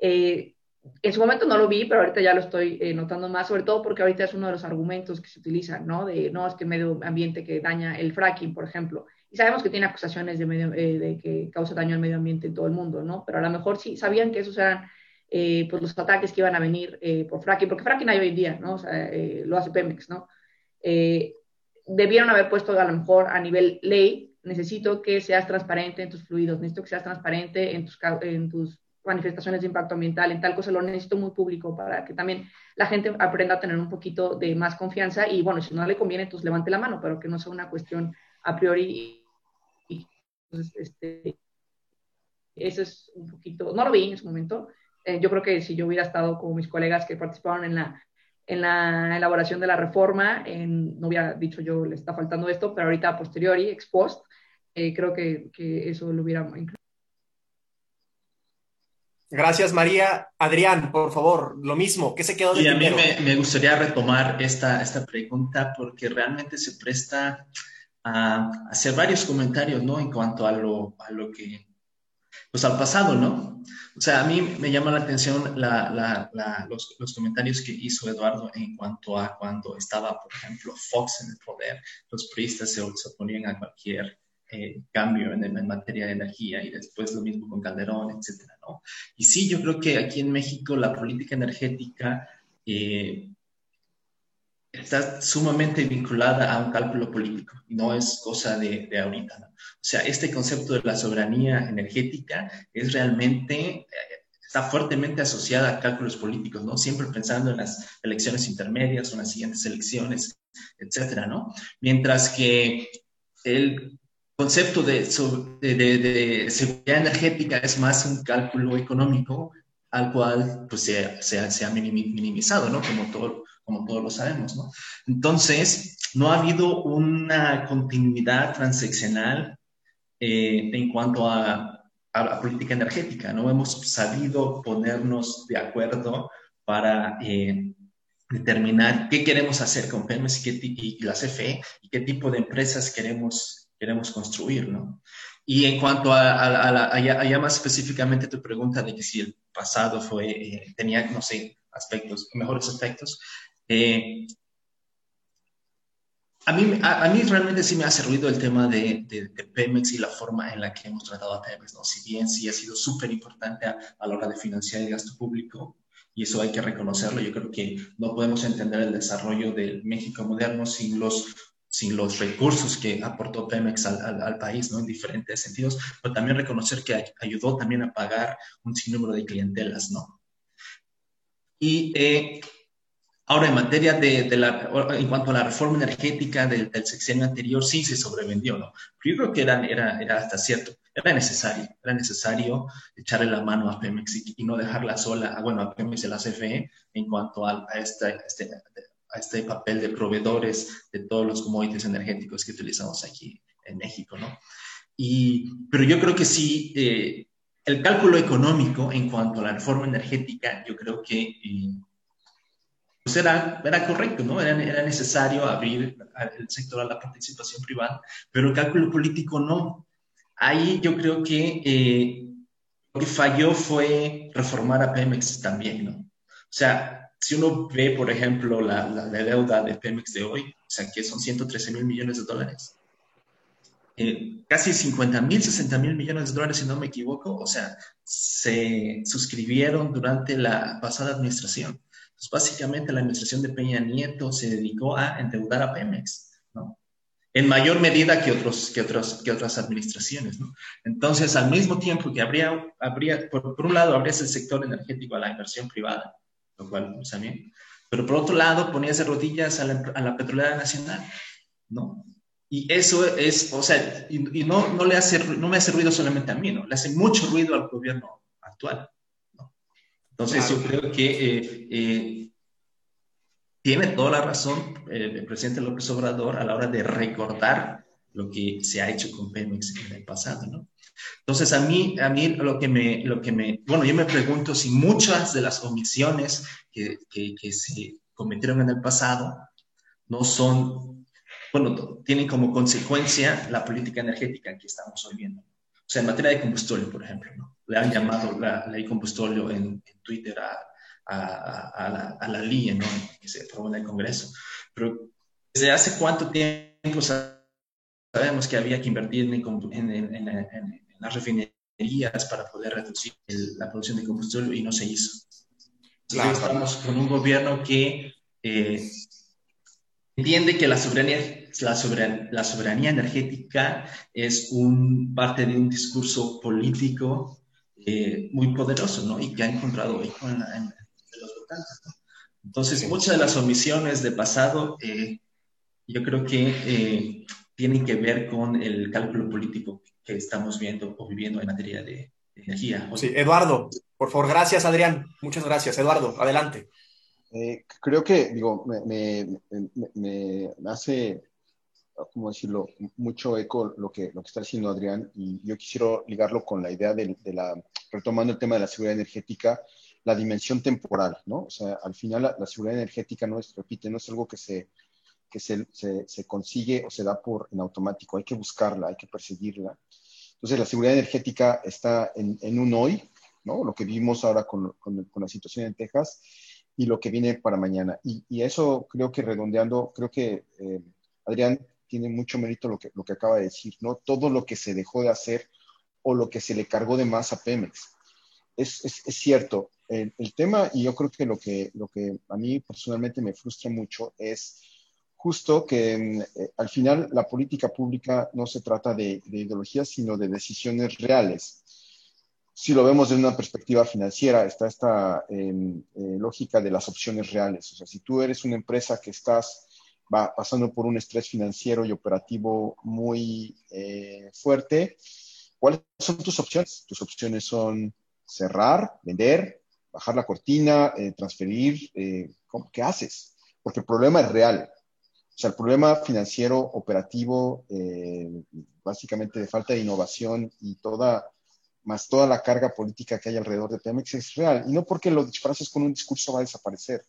Eh, en su momento no lo vi, pero ahorita ya lo estoy eh, notando más, sobre todo porque ahorita es uno de los argumentos que se utilizan, ¿no? De, no, es que el medio ambiente que daña el fracking, por ejemplo. Y sabemos que tiene acusaciones de, medio, eh, de que causa daño al medio ambiente en todo el mundo, ¿no? Pero a lo mejor sí sabían que esos eran eh, pues los ataques que iban a venir por fracking, porque fracking hay hoy en día, ¿no? O sea, lo hace Pemex, ¿no? Debieron haber puesto a lo mejor a nivel ley, necesito que seas transparente en tus fluidos, necesito que seas transparente en tus, en tus manifestaciones de impacto ambiental, en tal cosa lo necesito muy público para que también la gente aprenda a tener un poquito de más confianza y bueno, si no le conviene, entonces levante la mano, pero que no sea una cuestión a priori. Y, entonces, este, eso es un poquito, no lo vi en su momento. Eh, yo creo que si yo hubiera estado con mis colegas que participaron en la, en la elaboración de la reforma, en, no hubiera dicho yo le está faltando esto, pero ahorita a posteriori, ex post, eh, creo que, que, eso lo hubiera incluido. Gracias, María. Adrián, por favor, lo mismo, ¿qué se quedó de Y a mí me, gustaría retomar esta, esta pregunta porque realmente se presta a hacer varios comentarios, ¿no? En cuanto a lo, a lo que, pues al pasado, ¿no? O sea, a mí me llama la atención los, comentarios que hizo Eduardo en cuanto a cuando estaba, por ejemplo, Fox en el poder. Los priistas se, oponían a cualquier eh, cambio en, en, materia de energía y después lo mismo con Calderón, etcétera, ¿no? Y sí, yo creo que aquí en México la política energética eh, está sumamente vinculada a un cálculo político y no es cosa de, de ahorita, ¿no? O sea, este concepto de la soberanía energética es realmente... Eh, está fuertemente asociada a cálculos políticos, ¿no? Siempre pensando en las elecciones intermedias o en las siguientes elecciones, etcétera, ¿no? Mientras que el concepto de, de, seguridad energética es más un cálculo económico al cual pues, se, se, ha minimizado, ¿no? Como, todo, como todos lo sabemos, ¿no? Entonces, no ha habido una continuidad transaccional eh, en cuanto a, a, la política energética, no hemos sabido ponernos de acuerdo para eh, determinar qué queremos hacer con Pemex y, qué, y la CFE y qué tipo de empresas queremos queremos construir, ¿no? Y en cuanto a, a, más específicamente tu pregunta de que si el pasado fue, eh, tenía, no sé, aspectos, mejores aspectos, eh, a, mí, a, mí realmente sí me ha servido el tema de, de, Pemex y la forma en la que hemos tratado a Pemex, ¿no? Si bien sí ha sido súper importante a, la hora de financiar el gasto público, y eso hay que reconocerlo, yo creo que no podemos entender el desarrollo del México moderno sin los sin los recursos que aportó Pemex al, al, país, ¿no? En diferentes sentidos, pero también reconocer que ayudó también a pagar un sinnúmero de clientelas, ¿no? Y eh, ahora, en materia de, de, la, en cuanto a la reforma energética del, del, sexenio anterior, sí se sobrevendió, ¿no? Pero yo creo que era, era, era hasta cierto, era necesario, era necesario echarle la mano a Pemex y, no dejarla sola, bueno, a Pemex y a la CFE en cuanto a, a este, a este papel de proveedores de todos los commodities energéticos que utilizamos aquí en México, ¿no? Y, pero yo creo que sí, eh, el cálculo económico en cuanto a la reforma energética, yo creo que eh, pues era, era, correcto, ¿no? Era, era, necesario abrir el sector a la participación privada, pero el cálculo político no. Ahí yo creo que eh, lo que falló fue reformar a Pemex también, ¿no? O sea, si uno ve, por ejemplo, la, la, deuda de Pemex de hoy, o sea, que son 113 mil millones de dólares, eh, casi 50 mil, 60 mil millones de dólares, si no me equivoco, o sea, se suscribieron durante la pasada administración. Entonces, básicamente, la administración de Peña Nieto se dedicó a endeudar a Pemex, ¿no? En mayor medida que, otros, que, otros, que otras administraciones, ¿no? Entonces, al mismo tiempo que habría, habría por, por un lado, habría el sector energético a la inversión privada, lo cual está bien. Pero por otro lado, ponías de rodillas a la, petrolera nacional, ¿no? Y eso es, o sea, y, no, no, le hace, no me hace ruido solamente a mí, ¿no? Le hace mucho ruido al gobierno actual. Entonces yo creo que eh, eh, tiene toda la razón eh, el presidente López Obrador a la hora de recordar lo que se ha hecho con Pemex en el pasado, ¿no? Entonces, a mí, a mí lo que me, lo que me, bueno, yo me pregunto si muchas de las omisiones que, que, se cometieron en el pasado no son, bueno, tienen como consecuencia la política energética que estamos hoy viendo. O sea, en materia de combustible, por ejemplo, ¿no? le han llamado la ley combustóleo en, Twitter a, a, la, a, la, ley ¿no? que se aprobó en el Congreso. Pero ¿desde hace cuánto tiempo sabemos que había que invertir en, en, las refinerías para poder reducir la producción de combustible y no se hizo? Claro. Estamos con un gobierno que eh, entiende que la soberanía, la, soberanía, la soberanía energética es un, parte de un discurso político eh, muy poderoso, ¿no? Y que ha encontrado eco en, los votantes, Entonces, muchas de las omisiones de pasado, eh, yo creo que tienen que ver con el cálculo político que estamos viendo o viviendo en materia de, energía. Sí, Eduardo, por favor, gracias Adrián, muchas gracias. Eduardo, adelante. Eh, creo que, digo, me, me, hace, ¿cómo decirlo?, mucho eco lo que, lo que está diciendo Adrián y yo quisiera ligarlo con la idea de, la, retomando el tema de la seguridad energética, la dimensión temporal, ¿no? O sea, al final la, seguridad energética no es, repite, no es algo que se que se, se, consigue o se da por en automático, hay que buscarla, hay que perseguirla. Entonces, la seguridad energética está en, en un hoy, ¿no? Lo que vivimos ahora con, con, con, la situación en Texas y lo que viene para mañana. Y, y eso creo que redondeando, creo que eh, Adrián tiene mucho mérito lo que, lo que acaba de decir, ¿no? Todo lo que se dejó de hacer o lo que se le cargó de más a Pemex. Es, es, es cierto. El, el, tema, y yo creo que lo, que lo que a mí personalmente me frustra mucho es justo que mm, eh, al final la política pública no se trata de, de ideologías, sino de decisiones reales. Si lo vemos desde una perspectiva financiera, está esta em, eh, lógica de las opciones reales. O sea, si tú eres una empresa que estás va pasando por un estrés financiero y operativo muy eh, fuerte, ¿cuáles son tus opciones? Tus opciones son cerrar, vender, bajar la cortina, transferir. ¿Qué haces? Porque el problema es real o sea, el problema financiero, operativo, eh, básicamente de falta de innovación y toda, más toda la carga política que hay alrededor de Pemex es real. Y no porque lo disfraces con un discurso va a desaparecer.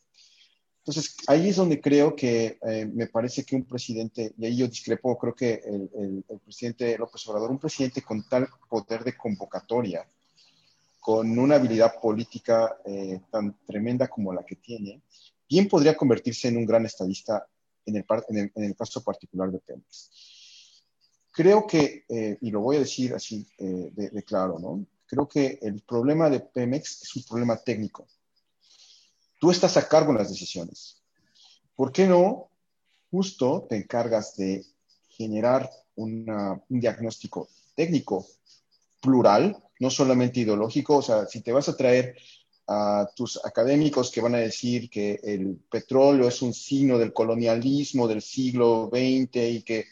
Entonces, ahí es donde creo que eh, me parece que un presidente, y ahí yo discrepo, creo que el, presidente López Obrador, un presidente con tal poder de convocatoria, con una habilidad política eh, tan tremenda como la que tiene, bien podría convertirse en un gran estadista en el, caso particular de Pemex. Creo que, eh, y lo voy a decir así eh, de, claro, ¿no? Creo que el problema de Pemex es un problema técnico. Tú estás a cargo en las decisiones. ¿Por qué no justo te encargas de generar un diagnóstico técnico plural, no solamente ideológico? O sea, si te vas a traer a tus académicos que van a decir que el petróleo es un signo del colonialismo del siglo XX y que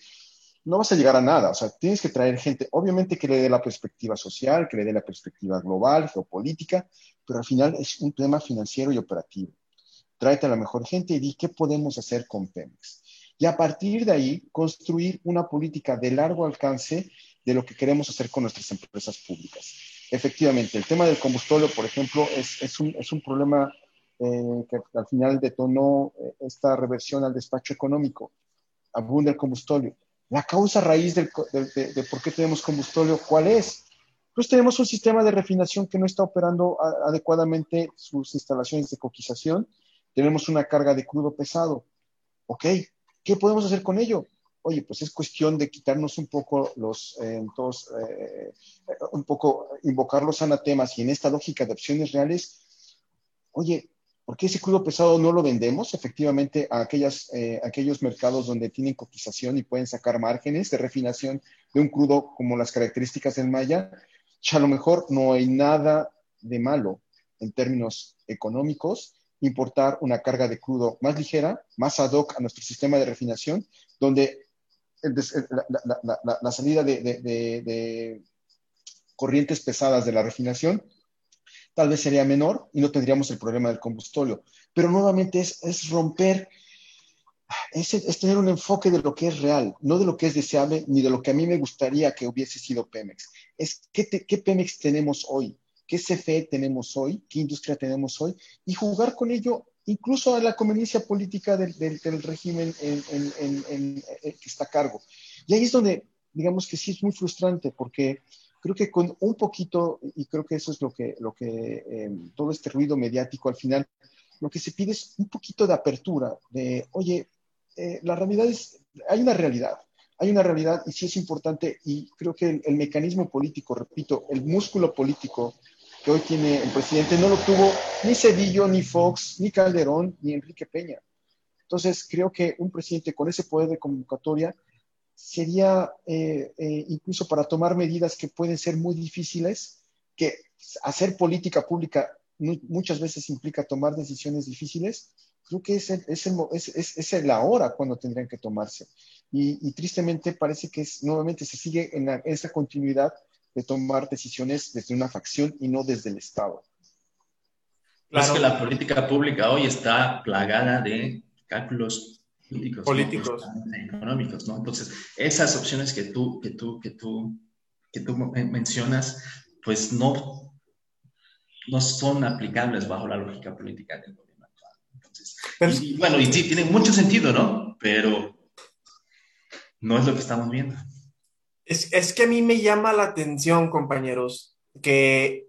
no vas a llegar a nada. O sea, tienes que traer gente, obviamente que le dé la perspectiva social, que le dé la perspectiva global, geopolítica, pero al final es un tema financiero y operativo. Tráete a la mejor gente y di qué podemos hacer con Pemex. Y a partir de ahí, construir una política de largo alcance de lo que queremos hacer con nuestras empresas públicas efectivamente, el tema del combustorio, por ejemplo, es, es, un, es un, problema eh, que al final detonó eh, esta reversión al despacho económico. Abunda el combustorio. La causa raíz del, de, de, por qué tenemos combustorio, ¿cuál es? Pues tenemos un sistema de refinación que no está operando adecuadamente sus instalaciones de coquización. Tenemos una carga de crudo pesado. ¿Ok? ¿Qué podemos hacer con ello? oye, pues es cuestión de quitarnos un poco los, eh, eh, un poco invocar los anatemas y en esta lógica de opciones reales, oye, ¿por qué ese crudo pesado no lo vendemos efectivamente a aquellas, eh, aquellos mercados donde tienen cotización y pueden sacar márgenes de refinación de un crudo como las características del Maya? Ya a lo mejor no hay nada de malo en términos económicos importar una carga de crudo más ligera, más ad hoc a nuestro sistema de refinación, donde la, salida de, corrientes pesadas de la refinación tal vez sería menor y no tendríamos el problema del combustorio. Pero nuevamente es, romper, es, tener un enfoque de lo que es real, no de lo que es deseable ni de lo que a mí me gustaría que hubiese sido Pemex. Es qué, qué Pemex tenemos hoy, qué CFE tenemos hoy, qué industria tenemos hoy y jugar con ello incluso a la conveniencia política del, régimen en, que está a cargo. Y ahí es donde, digamos que sí es muy frustrante, porque creo que con un poquito, y creo que eso es lo que, lo que eh, todo este ruido mediático al final, lo que se pide es un poquito de apertura, de, oye, eh, la realidad es, hay una realidad, hay una realidad y sí es importante y creo que el, mecanismo político, repito, el músculo político que hoy tiene el presidente no lo tuvo ni Cedillo, ni Fox, ni Calderón, ni Enrique Peña. Entonces, creo que un presidente con ese poder de convocatoria sería eh, eh, incluso para tomar medidas que pueden ser muy difíciles, que hacer política pública muchas veces implica tomar decisiones difíciles, creo que es, es, es, es la hora cuando tendrían que tomarse. Y, tristemente parece que es, nuevamente se sigue en, esa continuidad de tomar decisiones desde una facción y no desde el Estado. Claro. Es que la política pública hoy está plagada de cálculos políticos, políticos. económicos, ¿no? Entonces, esas opciones que tú, que tú, que tú, que tú mencionas, pues no, no son aplicables bajo la lógica política del gobierno actual. Entonces, y, bueno, y sí, tienen mucho sentido, ¿no? Pero no es lo que estamos viendo. Es, es que a mí me llama la atención, compañeros, que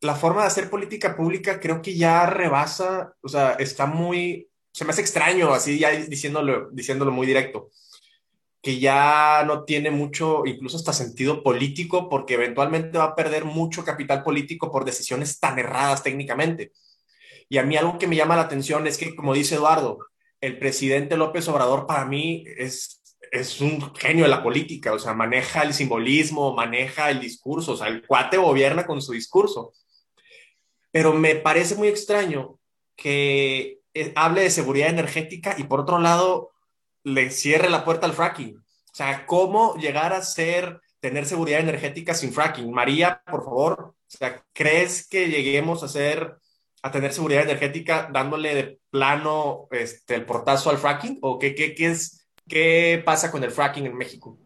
la forma de hacer política pública creo que ya rebasa, o sea, está muy, se me hace extraño, así ya diciéndolo, diciéndolo muy directo, que ya no tiene mucho, incluso hasta sentido político, porque eventualmente va a perder mucho capital político por decisiones tan erradas técnicamente. Y a mí algo que me llama la atención es que, como dice Eduardo, el presidente López Obrador para mí es, es un genio de la política, o sea, maneja el simbolismo, maneja el discurso, o sea, el cuate gobierna con su discurso. Pero me parece muy extraño que eh, hable de seguridad energética y por otro lado le cierre la puerta al fracking. O sea, ¿cómo llegar a ser, tener seguridad energética sin fracking? María, por favor, ¿crees que lleguemos a ser, a tener seguridad energética dándole de plano este, el portazo al fracking? ¿O qué, qué, qué, es, qué pasa con el fracking en México?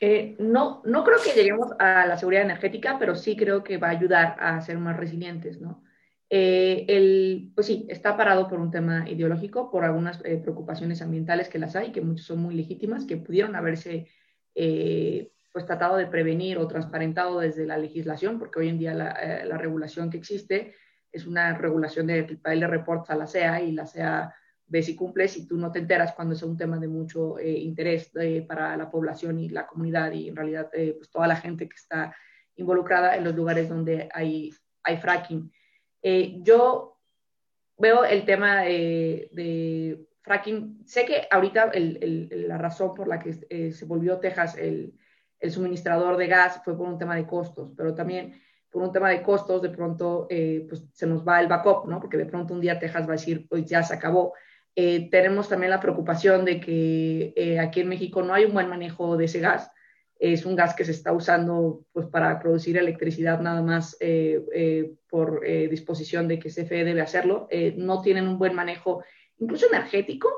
Eh, no, no creo que lleguemos a la seguridad energética, pero sí creo que va a ayudar a ser más resilientes, ¿no? Eh, el, pues sí, está parado por un tema ideológico, por algunas eh, preocupaciones ambientales que las hay, que muchas son muy legítimas, que pudieron haberse eh, pues tratado de prevenir o transparentado desde la legislación, porque hoy en día la, la regulación que existe es una regulación de que el le reporta a la CEA y la CEA ve si cumple, si tú no te enteras cuando es un tema de mucho interés para la población y la comunidad y en realidad pues toda la gente que está involucrada en los lugares donde hay, hay fracking. Eh, yo veo el tema de, fracking. Sé que ahorita la razón por la que eh, se volvió Texas el, suministrador de gas fue por un tema de costos, pero también por un tema de costos, de pronto eh, pues se nos va el backup, ¿no? Porque de pronto un día Texas va a decir, pues ya se acabó. tenemos también la preocupación de que aquí en México no hay un buen manejo de ese gas es un gas que se está usando pues, para producir electricidad nada más eh, eh, por eh, disposición de que CFE debe hacerlo. no tienen un buen manejo, incluso energético,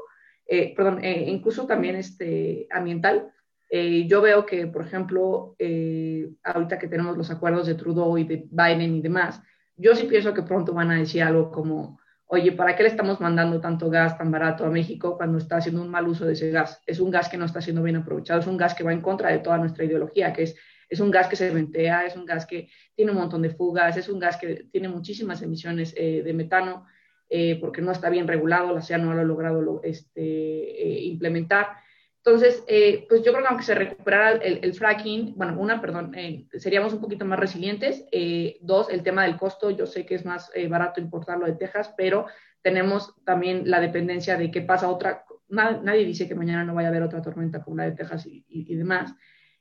perdón, incluso también este, ambiental. yo veo que, por ejemplo, ahorita que tenemos los acuerdos de Trudeau y de Biden y demás, yo sí pienso que pronto van a decir algo como, oye, ¿para qué le estamos mandando tanto gas tan barato a México cuando está haciendo un mal uso de ese gas? Es un gas que no está siendo bien aprovechado, es un gas que va en contra de toda nuestra ideología, que es, es un gas que se ventea, es un gas que tiene un montón de fugas, es un gas que tiene muchísimas emisiones eh, de metano, eh, porque no está bien regulado, la CEA no lo ha logrado este, eh, implementar. Entonces, eh, pues yo creo que aunque se recuperara el, fracking, bueno, una, perdón, eh, seríamos un poquito más resilientes. Eh, dos, el tema del costo, yo sé que es más barato importarlo de Texas, pero tenemos también la dependencia de qué pasa otra, nadie dice que mañana no vaya a haber otra tormenta como la de Texas y, demás.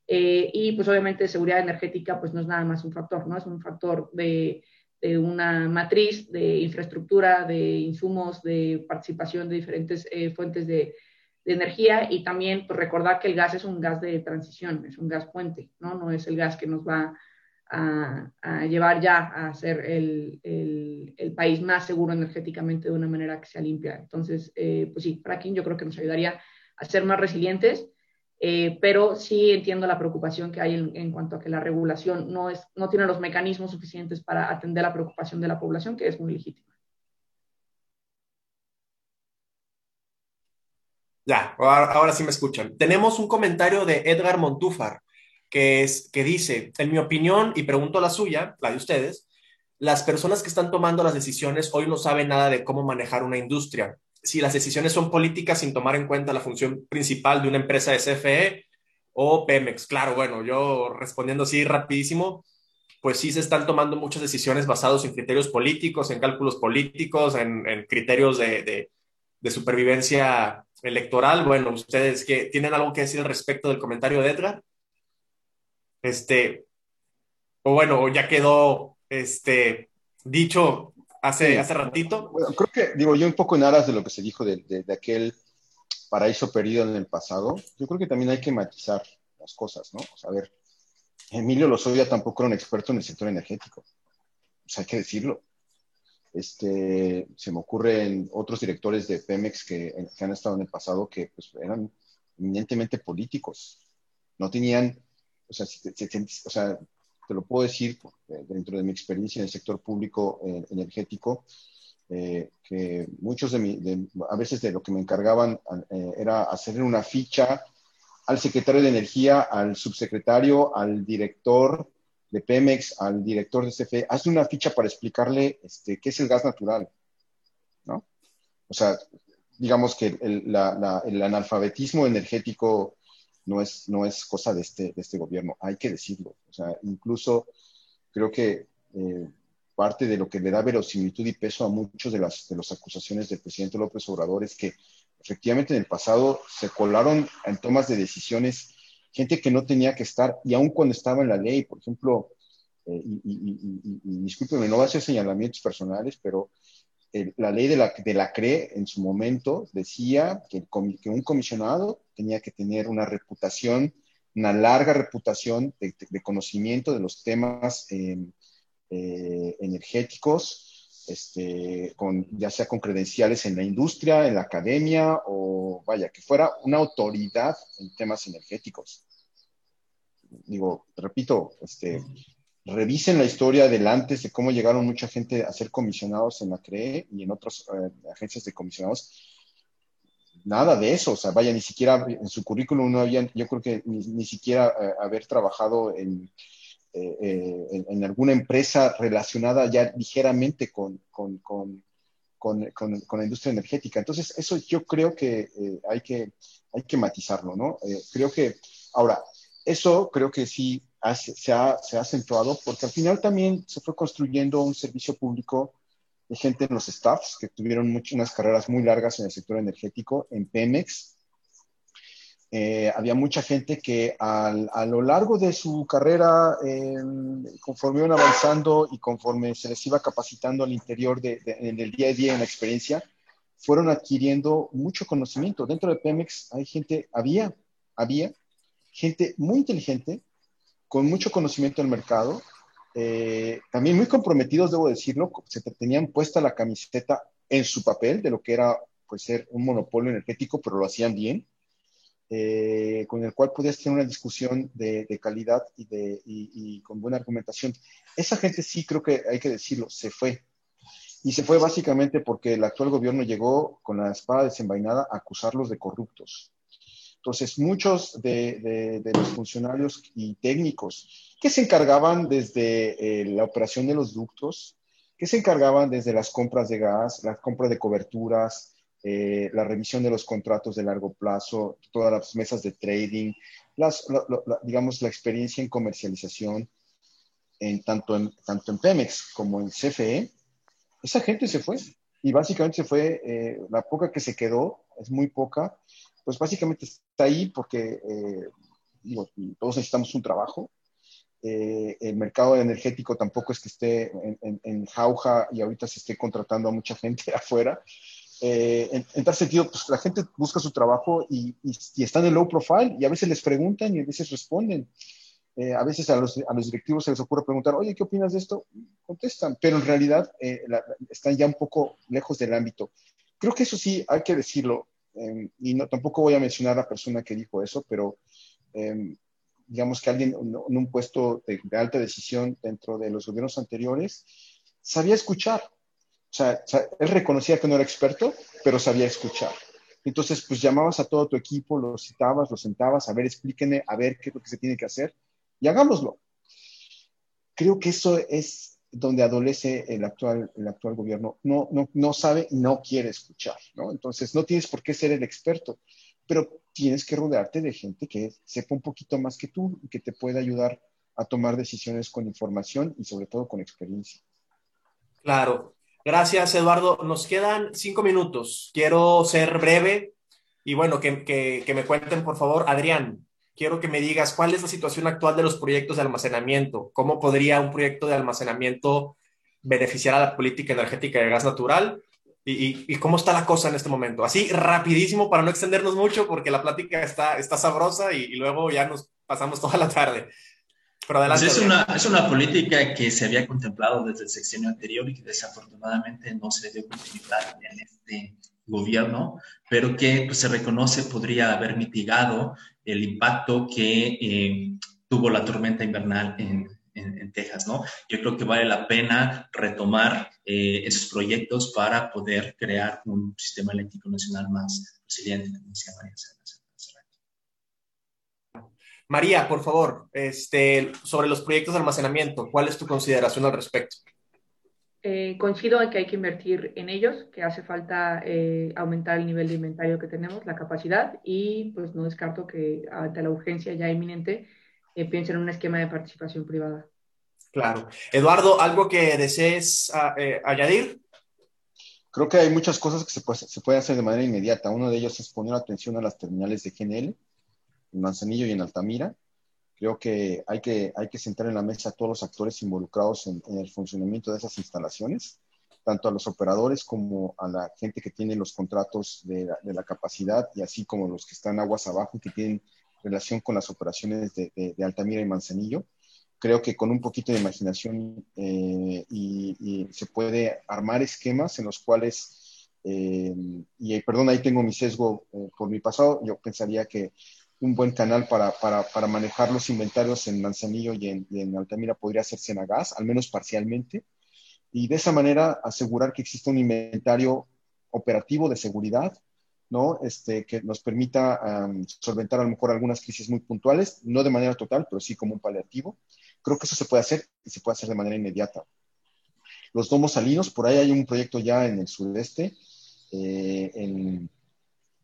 y pues obviamente seguridad energética pues no es nada más un factor, ¿no? Es un factor de, de una matriz de infraestructura, de insumos, de participación de diferentes fuentes de de energía y también pues, recordar que el gas es un gas de transición, es un gas puente, ¿no? No es el gas que nos va a, llevar ya a ser el, el, país más seguro energéticamente de una manera que sea limpia. Entonces, eh, pues sí, fracking yo creo que nos ayudaría a ser más resilientes, eh, pero sí entiendo la preocupación que hay en, en, cuanto a que la regulación no, es, no tiene los mecanismos suficientes para atender la preocupación de la población, que es muy legítima. Ya, ahora, sí me escuchan. Tenemos un comentario de Edgar Montúfar. que, es, que dice, en mi opinión, y pregunto la suya, la de ustedes, las personas que están tomando las decisiones hoy no saben nada de cómo manejar una industria. Si las decisiones son políticas sin tomar en cuenta la función principal de una empresa de CFE o Pemex. Claro, bueno, yo respondiendo así rapidísimo, pues sí se están tomando muchas decisiones basadas en criterios políticos, en cálculos políticos, en, criterios de, de, supervivencia electoral. Bueno, ustedes que tienen algo que decir al respecto del comentario de Edgar. Este, o bueno, ya quedó este, dicho hace, hace ratito. Bueno, creo que, digo, yo un poco en aras de lo que se dijo de, de, aquel paraíso perdido en el pasado, yo creo que también hay que matizar las cosas, ¿no? O sea, a ver, Emilio Lozoya tampoco era un experto en el sector energético. O sea, hay que decirlo. Este, se me ocurren otros directores de Pemex que, que han estado en el pasado que pues, eran eminentemente políticos. No tenían, o sea, o sea, te lo puedo decir dentro de mi experiencia en el sector público eh, energético, eh, que muchos de, mi, a veces de lo que me encargaban eh, era hacer una ficha al secretario de Energía, al subsecretario, al director de Pemex, al director de CFE, hazle una ficha para explicarle este, qué es el gas natural, ¿no? O sea, digamos que el, el analfabetismo energético no es, no es cosa de este, de este gobierno, hay que decirlo. O sea, incluso creo que eh, parte de lo que le da verosimilitud y peso a muchos de las, de las acusaciones del presidente López Obrador es que efectivamente en el pasado se colaron en tomas de decisiones gente que no tenía que estar, y aun cuando estaba en la ley, por ejemplo, eh, y, y, discúlpeme, no va a ser señalamientos personales, pero la ley de la, de la CRE en su momento decía que, un comisionado tenía que tener una reputación, una larga reputación de, conocimiento de los temas em, eh, energéticos, este, con, ya sea con credenciales en la industria, en la academia o vaya, que fuera una autoridad en temas energéticos. Digo, repito, este, revisen la historia del antes de cómo llegaron mucha gente a ser comisionados en la CRE y en otras eh, agencias de comisionados. Nada de eso, o sea, vaya, ni siquiera en su currículum no habían, yo creo que ni, siquiera eh, haber trabajado en, eh, en, alguna empresa relacionada ya ligeramente con, con, con, con, la industria energética. Entonces, eso yo creo que, hay que hay que matizarlo, ¿no? creo que, ahora, eso creo que sí se, ha, se ha acentuado porque al final también se fue construyendo un servicio público de gente en los staffs que tuvieron muchas, unas carreras muy largas en el sector energético, en Pemex. Eh, había mucha gente que al, a lo largo de su carrera, conforme iban avanzando y conforme se les iba capacitando al interior de, en el día a día, en la experiencia, fueron adquiriendo mucho conocimiento. Dentro de Pemex hay gente, había, había gente muy inteligente, con mucho conocimiento del mercado, eh, también muy comprometidos, debo decirlo, se tenían puesta la camiseta en su papel de lo que era pues, ser un monopolio energético, pero lo hacían bien, eh, con el cual podías tener una discusión de, calidad y, con buena argumentación. Esa gente sí, creo que hay que decirlo, se fue. Y se fue básicamente porque el actual gobierno llegó con la espada desenvainada a acusarlos de corruptos. Entonces, muchos de, los funcionarios y técnicos que se encargaban desde eh, la operación de los ductos, que se encargaban desde las compras de gas, la compra de coberturas, eh, la revisión de los contratos de largo plazo, todas las mesas de trading, las, digamos, la experiencia en comercialización, en, tanto, en, tanto en Pemex como en CFE, esa gente se fue. Y básicamente se fue, eh, la poca que se quedó, es muy poca, pues básicamente está ahí porque eh, todos necesitamos un trabajo. Eh, el mercado energético tampoco es que esté en, jauja y ahorita se esté contratando a mucha gente <laughs> afuera. Eh, en, tal sentido, pues la gente busca su trabajo y, y, están en low profile y a veces les preguntan y a veces responden. a veces a los, a los, directivos se les ocurre preguntar, oye, ¿qué opinas de esto? Contestan, pero en realidad están ya un poco lejos del ámbito. Creo que eso sí, hay que decirlo. Em, y no, tampoco voy a mencionar a la persona que dijo eso, pero em, digamos que alguien en un puesto de, alta decisión dentro de los gobiernos anteriores sabía escuchar. O sea, él reconocía que no era experto, pero sabía escuchar. Entonces, pues llamabas a todo tu equipo, los citabas, los sentabas, a ver, explíquenme, a ver qué es lo que se tiene que hacer. y hagámoslo. Creo que eso es donde adolece el actual, el actual gobierno. No, no, no sabe y no quiere escuchar, ¿no? Entonces, no tienes por qué ser el experto, pero tienes que rodearte de gente que sepa un poquito más que tú y que te pueda ayudar a tomar decisiones con información y sobre todo con experiencia. Claro. Gracias, Eduardo. Nos quedan cinco minutos. Quiero ser breve y bueno, que, que, me cuenten, por favor, Adrián, quiero que me digas cuál es la situación actual de los proyectos de almacenamiento. ¿Cómo podría un proyecto de almacenamiento beneficiar a la política energética de gas natural? Y, cómo está la cosa en este momento. Así, rapidísimo, para no extendernos mucho, porque la plática está, está sabrosa y, luego ya nos pasamos toda la tarde. Pero adelante. Pues es, una, es una política que se había contemplado desde el sexenio anterior y que desafortunadamente no se dio continuidad en este gobierno, pero que pues, se reconoce podría haber mitigado el impacto que eh, tuvo la tormenta invernal en, en, Texas, ¿no? Yo creo que vale la pena retomar eh, esos proyectos para poder crear un sistema eléctrico nacional más resiliente, como decía María María, por favor, este, sobre los proyectos de almacenamiento, ¿cuál es tu consideración al respecto? Eh, coincido en que hay que invertir en ellos, que hace falta eh, aumentar el nivel de inventario que tenemos, la capacidad, y pues no descarto que ante la urgencia ya inminente eh, piensen en un esquema de participación privada. Claro. Eduardo, ¿algo que desees ah, añadir? Creo que hay muchas cosas que se puede, se puede hacer de manera inmediata. Uno de ellos es poner atención a las terminales de GNL, en Manzanillo y en Altamira Creo que hay que, hay que sentar en la mesa a todos los actores involucrados en, el funcionamiento de esas instalaciones, tanto a los operadores como a la gente que tiene los contratos de la, capacidad y así como los que están aguas abajo y que tienen relación con las operaciones de, Altamira y Manzanillo. Creo que con un poquito de imaginación eh, y, se puede armar esquemas en los cuales, eh, y perdón, ahí tengo mi sesgo eh, por mi pasado, yo pensaría que un buen canal para, para, para, manejar los inventarios en Manzanillo y en, Altamira podría ser a gas, al menos parcialmente, y de esa manera asegurar que exista un inventario operativo de seguridad, ¿no? Este, que nos permita solventar a lo mejor algunas crisis muy puntuales, no de manera total, pero sí como un paliativo. Creo que eso se puede hacer y se puede hacer de manera inmediata. Los domos salinos, por ahí hay un proyecto ya en el sureste, eh, en,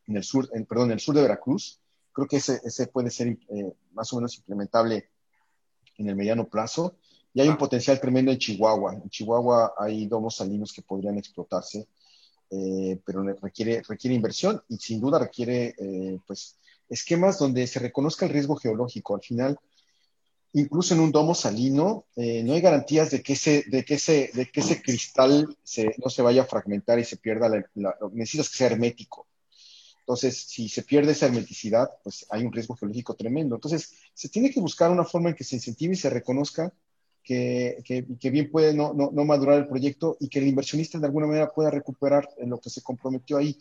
el sur, perdón, en el sur de Veracruz, Creo que ese, ese puede ser eh, más o menos implementable en el mediano plazo. Y hay un potencial tremendo en Chihuahua. En Chihuahua hay domos salinos que podrían explotarse, eh, pero requiere, requiere inversión y sin duda requiere eh, pues, esquemas donde se reconozca el riesgo geológico. Al final, incluso en un domo salino, no hay garantías de que ese, de que ese, de que ese cristal se, no se vaya a fragmentar y se pierda. La, necesitas que sea hermético. Entonces, si se pierde esa hermeticidad, pues hay un riesgo geológico tremendo. Entonces, se tiene que buscar una forma en que se incentive y se reconozca que, que, bien puede no, no, no, madurar el proyecto y que el inversionista de alguna manera pueda recuperar lo que se comprometió ahí.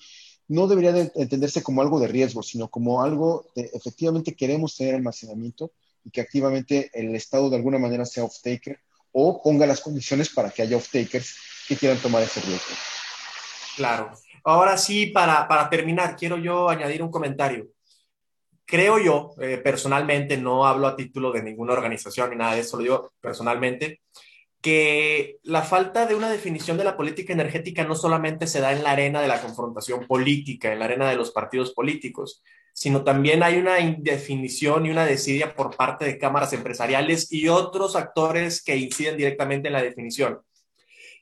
No debería de entenderse como algo de riesgo, sino como algo de efectivamente queremos tener almacenamiento y que activamente el Estado de alguna manera sea off-taker o ponga las condiciones para que haya off-takers que quieran tomar ese riesgo. Claro. Ahora sí, para, terminar, quiero yo añadir un comentario. Creo yo, eh, personalmente, no hablo a título de ninguna organización ni nada de eso, lo digo personalmente, que la falta de una definición de la política energética no solamente se da en la arena de la confrontación política, en la arena de los partidos políticos, sino también hay una indefinición y una desidia por parte de cámaras empresariales y otros actores que inciden directamente en la definición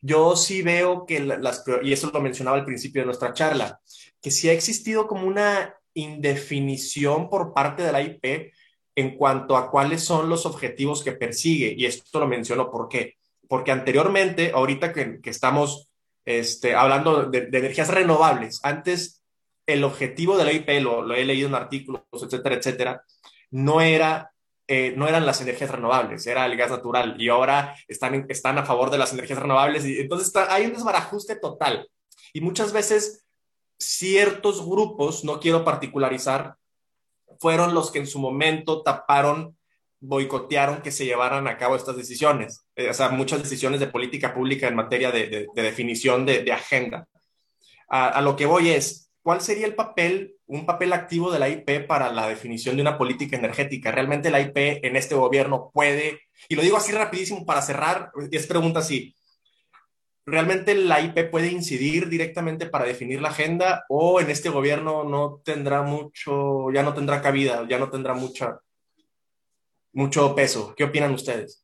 yo sí veo que las, y eso lo mencionaba al principio de nuestra charla, que sí ha existido como una indefinición por parte de la IP en cuanto a cuáles son los objetivos que persigue. Y esto lo menciono ¿por qué? Porque anteriormente, ahorita que, estamos este, hablando de, energías renovables, antes el objetivo de la IP, lo, lo he leído en artículos, etcétera, etcétera, no era eh, no eran las energías renovables, era el gas natural y ahora están, están a favor de las energías renovables y entonces hay un desbarajuste total. Y muchas veces ciertos grupos, no quiero particularizar, fueron los que en su momento taparon, boicotearon que se llevaran a cabo estas decisiones, eh, o sea, muchas decisiones de política pública en materia de, definición de, agenda. A, a lo que voy es, ¿cuál sería el papel un papel activo de la IP para la definición de una política energética. Realmente la IP en este gobierno puede, y lo digo así rapidísimo para cerrar, es pregunta así, ¿realmente la IP puede incidir directamente para definir la agenda o en este gobierno no tendrá mucho, ya no tendrá cabida, ya no tendrá mucho peso? ¿Qué opinan ustedes?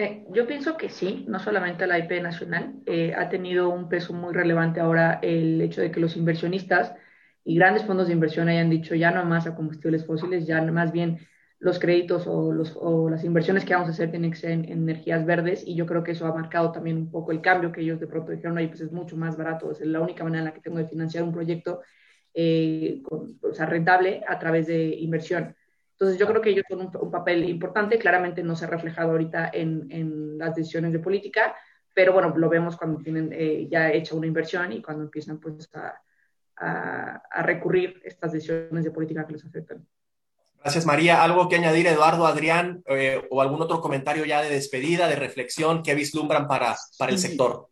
Eh, yo pienso que sí, no solamente la IP nacional, eh, ha tenido un peso muy relevante ahora el hecho de que los inversionistas y grandes fondos de inversión hayan dicho ya no más a combustibles fósiles, ya más bien los créditos o, los, o las inversiones que vamos a hacer tienen que ser en, energías verdes y yo creo que eso ha marcado también un poco el cambio que ellos de pronto dijeron, oye, pues es mucho más barato, es la única manera en la que tengo de financiar un proyecto eh, sea, rentable a través de inversión. Entonces yo creo que ellos son un, papel importante, claramente no se ha reflejado ahorita en, en, las decisiones de política, pero bueno, lo vemos cuando tienen eh, ya hecha una inversión y cuando empiezan pues a, a, a recurrir estas decisiones de política que les afectan. Gracias, María. ¿Algo que añadir, Eduardo, Adrián, eh, o algún otro comentario ya de despedida, de reflexión que vislumbran para, para el sector?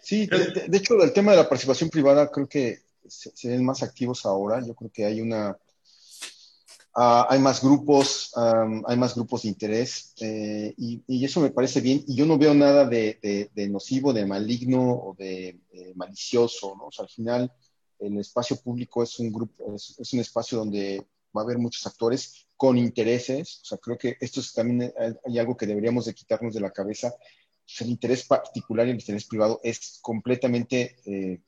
Sí, de, hecho, el tema de la participación privada creo que se, ven más activos ahora. Yo creo que hay una... Ah, hay más grupos, hay más grupos de interés eh, y, eso me parece bien. Y yo no veo nada de, nocivo, de maligno o de malicioso, ¿no? Al final el espacio público es un grupo, es un espacio donde va a haber muchos actores con intereses, o sea, creo que esto es también hay algo que deberíamos de quitarnos de la cabeza, el interés particular y el interés privado es completamente, eh,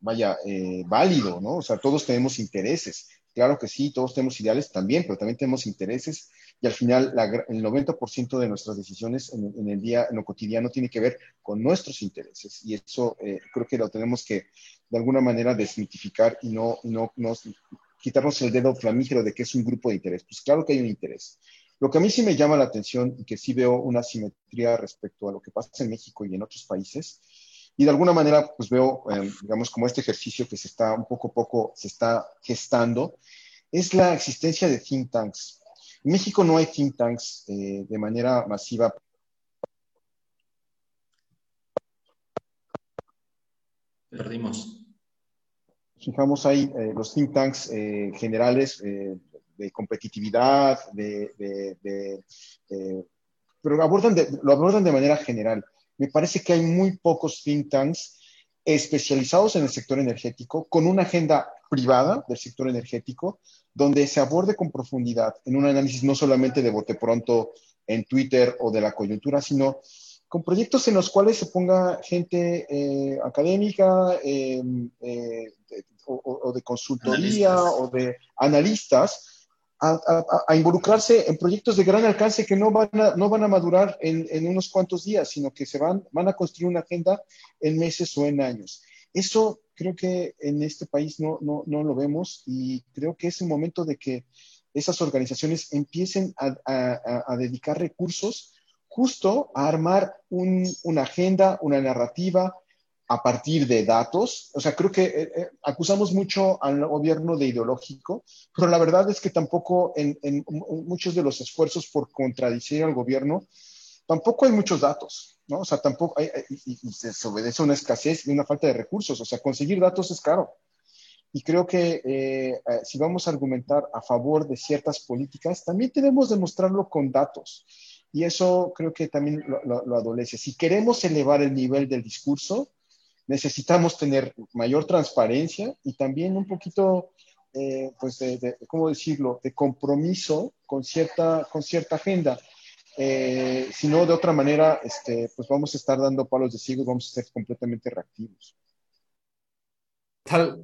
vaya, eh, válido, ¿no? O sea, todos tenemos intereses, claro que sí, todos tenemos ideales también, pero también tenemos intereses y al final el 90% de nuestras decisiones en, el día, en lo cotidiano, tiene que ver con nuestros intereses y eso eh, creo que lo tenemos que de alguna manera desmitificar y no, no, no quitarnos el dedo flamígero de que es un grupo de interés. Pues claro que hay un interés. Lo que a mí sí me llama la atención y que sí veo una simetría respecto a lo que pasa en México y en otros países, y de alguna manera pues veo, eh, digamos, como este ejercicio que se está un poco a poco, se está gestando, es la existencia de think tanks. En México no hay think tanks eh, de manera masiva. Perdimos fijamos ahí eh, los think tanks generales de competitividad, de, pero abordan lo abordan de manera general. Me parece que hay muy pocos think tanks especializados en el sector energético, con una agenda privada del sector energético, donde se aborde con profundidad en un análisis no solamente de bote pronto en Twitter o de la coyuntura, sino con proyectos en los cuales se ponga gente eh, académica eh, eh, o, de consultoría o de analistas a, involucrarse en proyectos de gran alcance que no van a, no van a madurar en, unos cuantos días, sino que se van, van a construir una agenda en meses o en años. Eso creo que en este país no, no, no lo vemos y creo que es el momento de que esas organizaciones empiecen a dedicar recursos justo a armar una agenda, una narrativa a partir de datos. O sea, creo que eh, eh, acusamos mucho al gobierno de ideológico, pero la verdad es que tampoco en, muchos de los esfuerzos por contradecir al gobierno, tampoco hay muchos datos, ¿no? O sea, tampoco hay, y, se obedece a una escasez y una falta de recursos. O sea, conseguir datos es caro. Y creo que eh, si vamos a argumentar a favor de ciertas políticas, también tenemos que demostrarlo con datos. Y eso creo que también lo, adolece. Si queremos elevar el nivel del discurso, necesitamos tener mayor transparencia y también un poquito, eh, pues, de, ¿cómo decirlo?, de compromiso con cierta, con cierta agenda. Eh, si no, de otra manera, este, pues vamos a estar dando palos de ciego y vamos a ser completamente reactivos.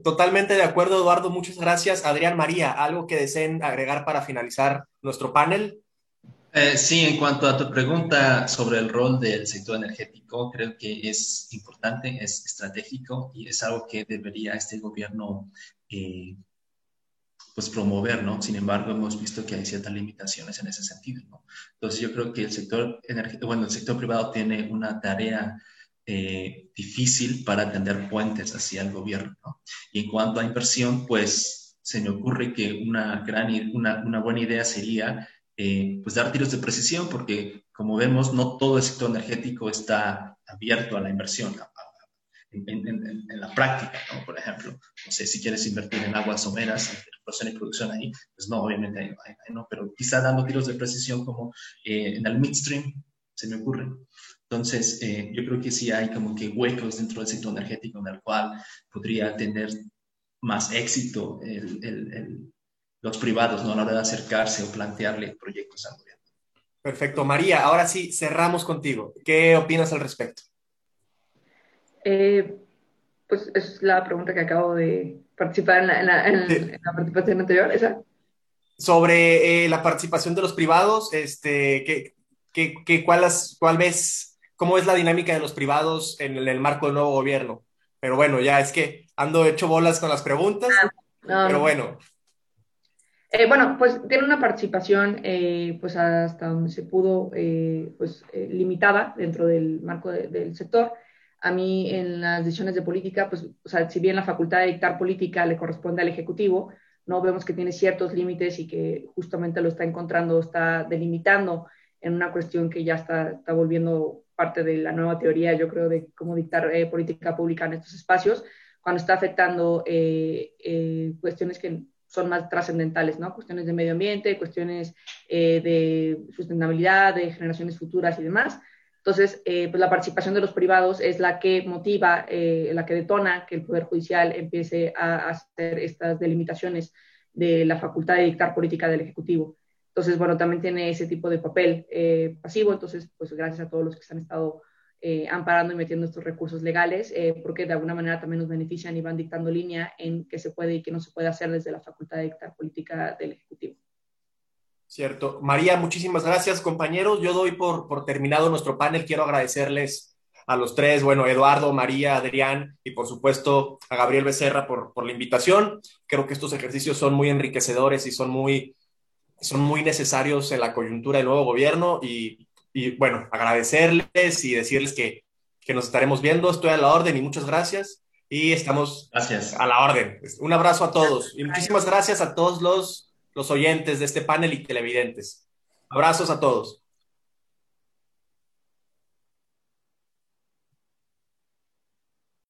Totalmente de acuerdo, Eduardo. Muchas gracias. Adrián María, ¿algo que deseen agregar para finalizar nuestro panel? Eh, sí, en cuanto a tu pregunta sobre el rol del sector energético, creo que es importante, es estratégico y es algo que debería este gobierno eh, pues promover, ¿no? Sin embargo, hemos visto que hay ciertas limitaciones en ese sentido, ¿no? Entonces yo creo que el sector bueno, el sector privado tiene una tarea eh, difícil para atender puentes hacia el gobierno, ¿no? Y en cuanto a inversión, pues se me ocurre que una, gran, una, una buena idea sería eh, pues dar tiros de precisión, porque como vemos, no todo el sector energético está abierto a la inversión. en, la práctica, ¿no? Por ejemplo, no sé si quieres invertir en aguas someras, en producción y producción ahí, pues no, obviamente ahí, no, pero quizá dando tiros de precisión como eh, en el midstream, se me ocurre. Entonces, eh, yo creo que sí hay como que huecos dentro del sector energético en el cual podría tener más éxito los privados ¿no? a la hora de acercarse o plantearle proyectos al gobierno. Perfecto. María, ahora sí, cerramos contigo. ¿Qué opinas al respecto? Eh, pues es la pregunta que acabo de participar en la, participación anterior, ¿esa? Sobre eh, la participación de los privados, este, ¿qué, cuál, cuál ves, cómo es la dinámica de los privados en el, marco del nuevo gobierno? Pero bueno, ya es que ando hecho bolas con las preguntas, ah, pero bueno. Eh, bueno, pues tiene una participación, pues hasta donde se pudo, pues limitada dentro del marco del sector. A mí en las decisiones de política, pues, o sea, si bien la facultad de dictar política le corresponde al Ejecutivo, no vemos que tiene ciertos límites y que justamente lo está encontrando, está delimitando en una cuestión que ya está, está volviendo parte de la nueva teoría, yo creo, de cómo dictar eh, política pública en estos espacios, cuando está afectando eh, eh, cuestiones que son más trascendentales, ¿no? Cuestiones de medio ambiente, cuestiones de sustentabilidad, de generaciones futuras y demás. Entonces, eh, pues la participación de los privados es la que motiva, eh, la que detona que el Poder Judicial empiece a, hacer estas delimitaciones de la facultad de dictar política del Ejecutivo. Entonces, bueno, también tiene ese tipo de papel eh, pasivo. Entonces, pues gracias a todos los que se han estado amparando y metiendo estos recursos legales, porque de alguna manera también nos benefician y van dictando línea en qué se puede y qué no se puede hacer desde la facultad de dictar política del Ejecutivo. Cierto. María, muchísimas gracias, compañeros. Yo doy por, por terminado nuestro panel. Quiero agradecerles a los tres, bueno, Eduardo, María, Adrián y por supuesto a Gabriel Becerra por, por la invitación. Creo que estos ejercicios son muy enriquecedores y son muy, son muy necesarios en la coyuntura del nuevo gobierno y, y bueno, agradecerles y decirles que, que, nos estaremos viendo. Estoy a la orden y muchas gracias. Y estamos gracias. a la orden. Un abrazo a todos y muchísimas gracias a todos los los oyentes de este panel y televidentes. Abrazos a todos.